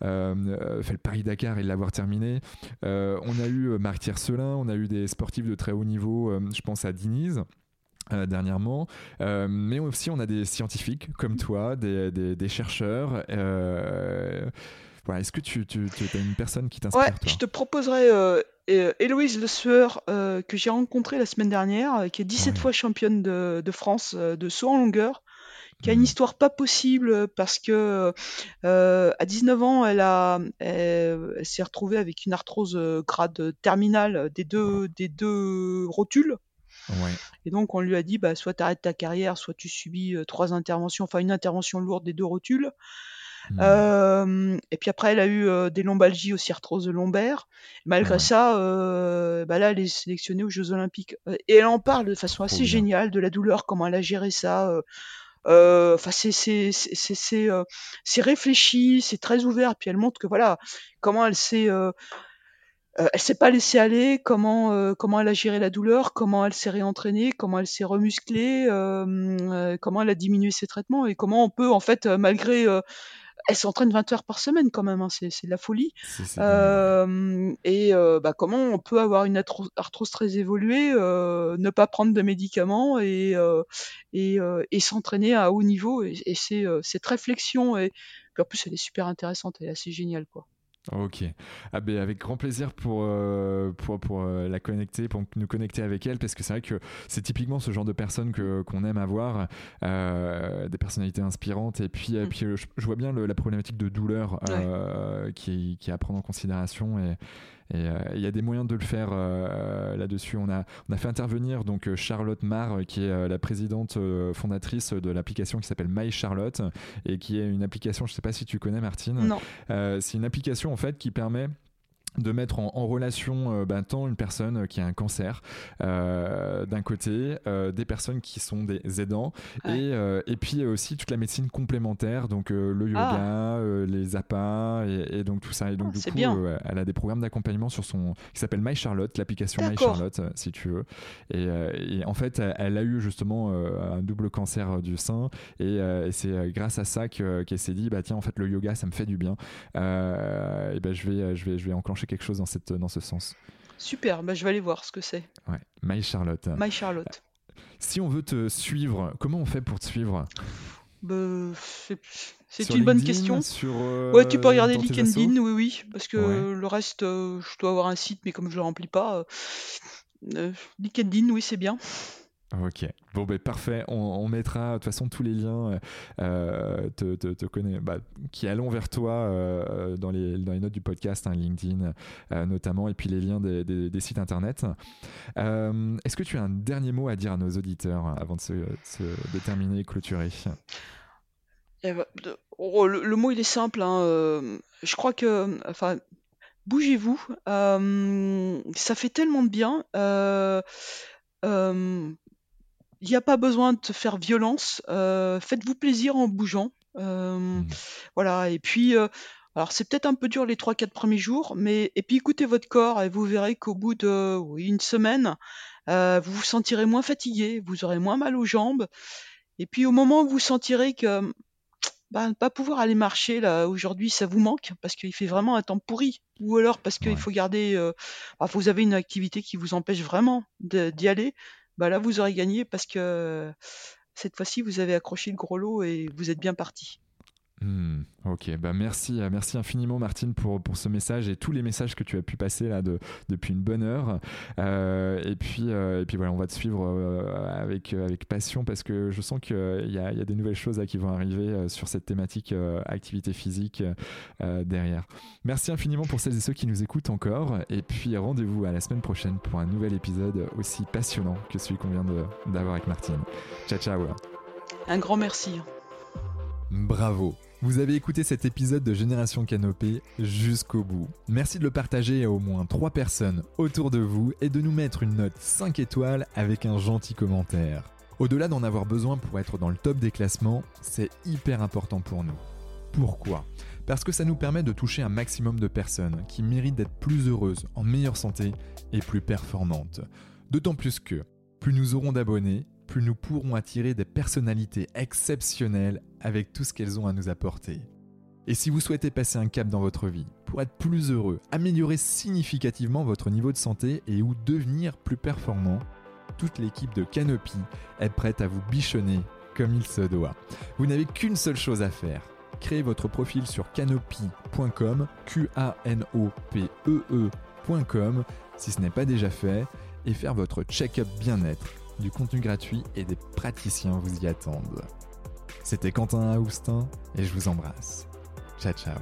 fait le Paris-Dakar et l'avoir terminé. On a eu Marc Tiercelin, on a eu des sportifs de très haut niveau, je pense à Diniz. dernièrement, mais aussi on a des scientifiques comme toi, des, des, des chercheurs. Est-ce que tu, as une personne qui t'inspire Ouais, je te proposerais euh, Héloïse Le Sueur, euh, que j'ai rencontrée la semaine dernière, euh, qui est 17 fois championne de, France de saut en longueur, qui a une histoire pas possible parce que à 19 ans, elle, a, elle, s'est retrouvée avec une arthrose grade terminale des deux, des deux rotules. Et donc on lui a dit bah, soit tu arrêtes ta carrière, soit tu subis trois interventions, enfin une intervention lourde des deux rotules. Mmh. Euh, et puis après, elle a eu euh, des lombalgies aussi, arthrose lombaire. Malgré ça, euh, bah là, elle est sélectionnée aux Jeux Olympiques. Et elle en parle de façon assez géniale de la douleur, comment elle a géré ça. Enfin, c'est réfléchi, c'est très ouvert. Puis elle montre que voilà, comment elle s'est elle s'est pas laissée aller, comment comment elle a géré la douleur, comment elle s'est réentraînée, comment elle s'est remusclée, comment elle a diminué ses traitements et comment on peut en fait malgré elle s'entraîne 20 heures par semaine quand même, hein, c'est de la folie. et bah, comment on peut avoir une arthrose très évoluée, ne pas prendre de médicaments et, et, et s'entraîner à haut niveau? Et, et c'est cette réflexion, et en plus elle est super intéressante, elle est assez géniale. quoi. Ok. Ah ben avec grand plaisir pour, euh, pour, pour euh, la connecter, pour nous connecter avec elle, parce que c'est vrai que c'est typiquement ce genre de personnes que, qu'on aime avoir, euh, des personnalités inspirantes. Et puis, et mm. puis je, vois bien la problématique de douleur qui, qui est à prendre en considération. Et, et euh, il y a des moyens de le faire euh, là-dessus. On a, on a fait intervenir donc euh, Charlotte Marr, qui est la présidente fondatrice de l'application qui s'appelle My Charlotte et qui est une application, je ne sais pas si tu connais Martine. Non. c'est une application en fait qui permet de mettre en, relation euh, bah, tant une personne euh, qui a un cancer euh, d'un côté, des personnes qui sont des aidants et, et puis aussi toute la médecine complémentaire, donc le yoga, ah. les appâts et, donc tout ça. Et donc ah, du coup, elle a des programmes d'accompagnement sur son qui s'appelle My Charlotte, l'application My Charlotte, si tu veux. Et, en fait, elle, a eu justement un double cancer du sein et, c'est grâce à ça qu'elle s'est dit bah tiens en fait le yoga ça me fait du bien. et ben je vais je vais je vais enclencher quelque chose dans, cette, dans ce sens. Super, bah, je vais aller voir ce que c'est. Ouais, My Charlotte. My Charlotte. Si on veut te suivre, comment on fait pour te suivre? Bah, C'est une bonne question. ouais, tu peux regarder LinkedIn, oui, oui, parce que le reste, je dois avoir un site, mais comme je le remplis pas, LinkedIn, oui, c'est bien. Ok, bon ben parfait, on, mettra de toute façon tous les liens euh, te, te, connais, bah, qui allons vers toi euh, dans, les, notes du podcast, hein, LinkedIn euh, notamment, et puis les liens des, sites internet. Est-ce que tu as un dernier mot à dire à nos auditeurs avant de se, terminer et clôturer? Eh ben, oh, le, mot il est simple, hein, je crois que, enfin, bougez-vous, ça fait tellement de bien. Il n'y a pas besoin de te faire violence. Euh, faites-vous plaisir en bougeant. Euh, mmh. Voilà. Et puis, euh, alors c'est peut-être un peu dur les 3-4 premiers jours, mais et puis écoutez votre corps et vous verrez qu'au bout de oui, une semaine, vous vous sentirez moins fatigué, vous aurez moins mal aux jambes. Et puis au moment où vous sentirez que bah, ne pas pouvoir aller marcher là aujourd'hui, ça vous manque parce qu'il fait vraiment un temps pourri, ou alors parce qu'il faut garder, bah, vous avez une activité qui vous empêche vraiment d'y aller bah là vous aurez gagné parce que cette fois-ci vous avez accroché le gros lot et vous êtes bien parti. Hmm, ok, bah merci, euh, merci infiniment Martine pour, pour ce message et tous les messages que tu as pu passer là de, depuis une bonne heure. Euh, et, puis, euh, et puis voilà, on va te suivre avec, avec passion parce que je sens qu'il y a, y a des nouvelles choses là, qui vont arriver sur cette thématique activité physique derrière. Merci infiniment pour celles et ceux qui nous écoutent encore. Et puis rendez-vous à la semaine prochaine pour un nouvel épisode aussi passionnant que celui qu'on vient d'avoir avec Martine. Ciao, ciao. Un grand merci. Bravo vous avez écouté cet épisode de Génération Canopée jusqu'au bout. Merci de le partager à au moins 3 personnes autour de vous et de nous mettre une note 5 étoiles avec un gentil commentaire. Au-delà d'en avoir besoin pour être dans le top des classements, c'est hyper important pour nous. Pourquoi? Parce que ça nous permet de toucher un maximum de personnes qui méritent d'être plus heureuses, en meilleure santé et plus performantes. D'autant plus que, plus nous aurons d'abonnés, plus nous pourrons attirer des personnalités exceptionnelles avec tout ce qu'elles ont à nous apporter. Et si vous souhaitez passer un cap dans votre vie, pour être plus heureux, améliorer significativement votre niveau de santé et ou devenir plus performant, toute l'équipe de Canopy est prête à vous bichonner comme il se doit. Vous n'avez qu'une seule chose à faire. Créez votre profil sur canopy.com, Q A N O P E E.com si ce n'est pas déjà fait et faire votre check-up bien-être du contenu gratuit et des praticiens vous y attendent. C'était Quentin Aoustin et je vous embrasse. Ciao ciao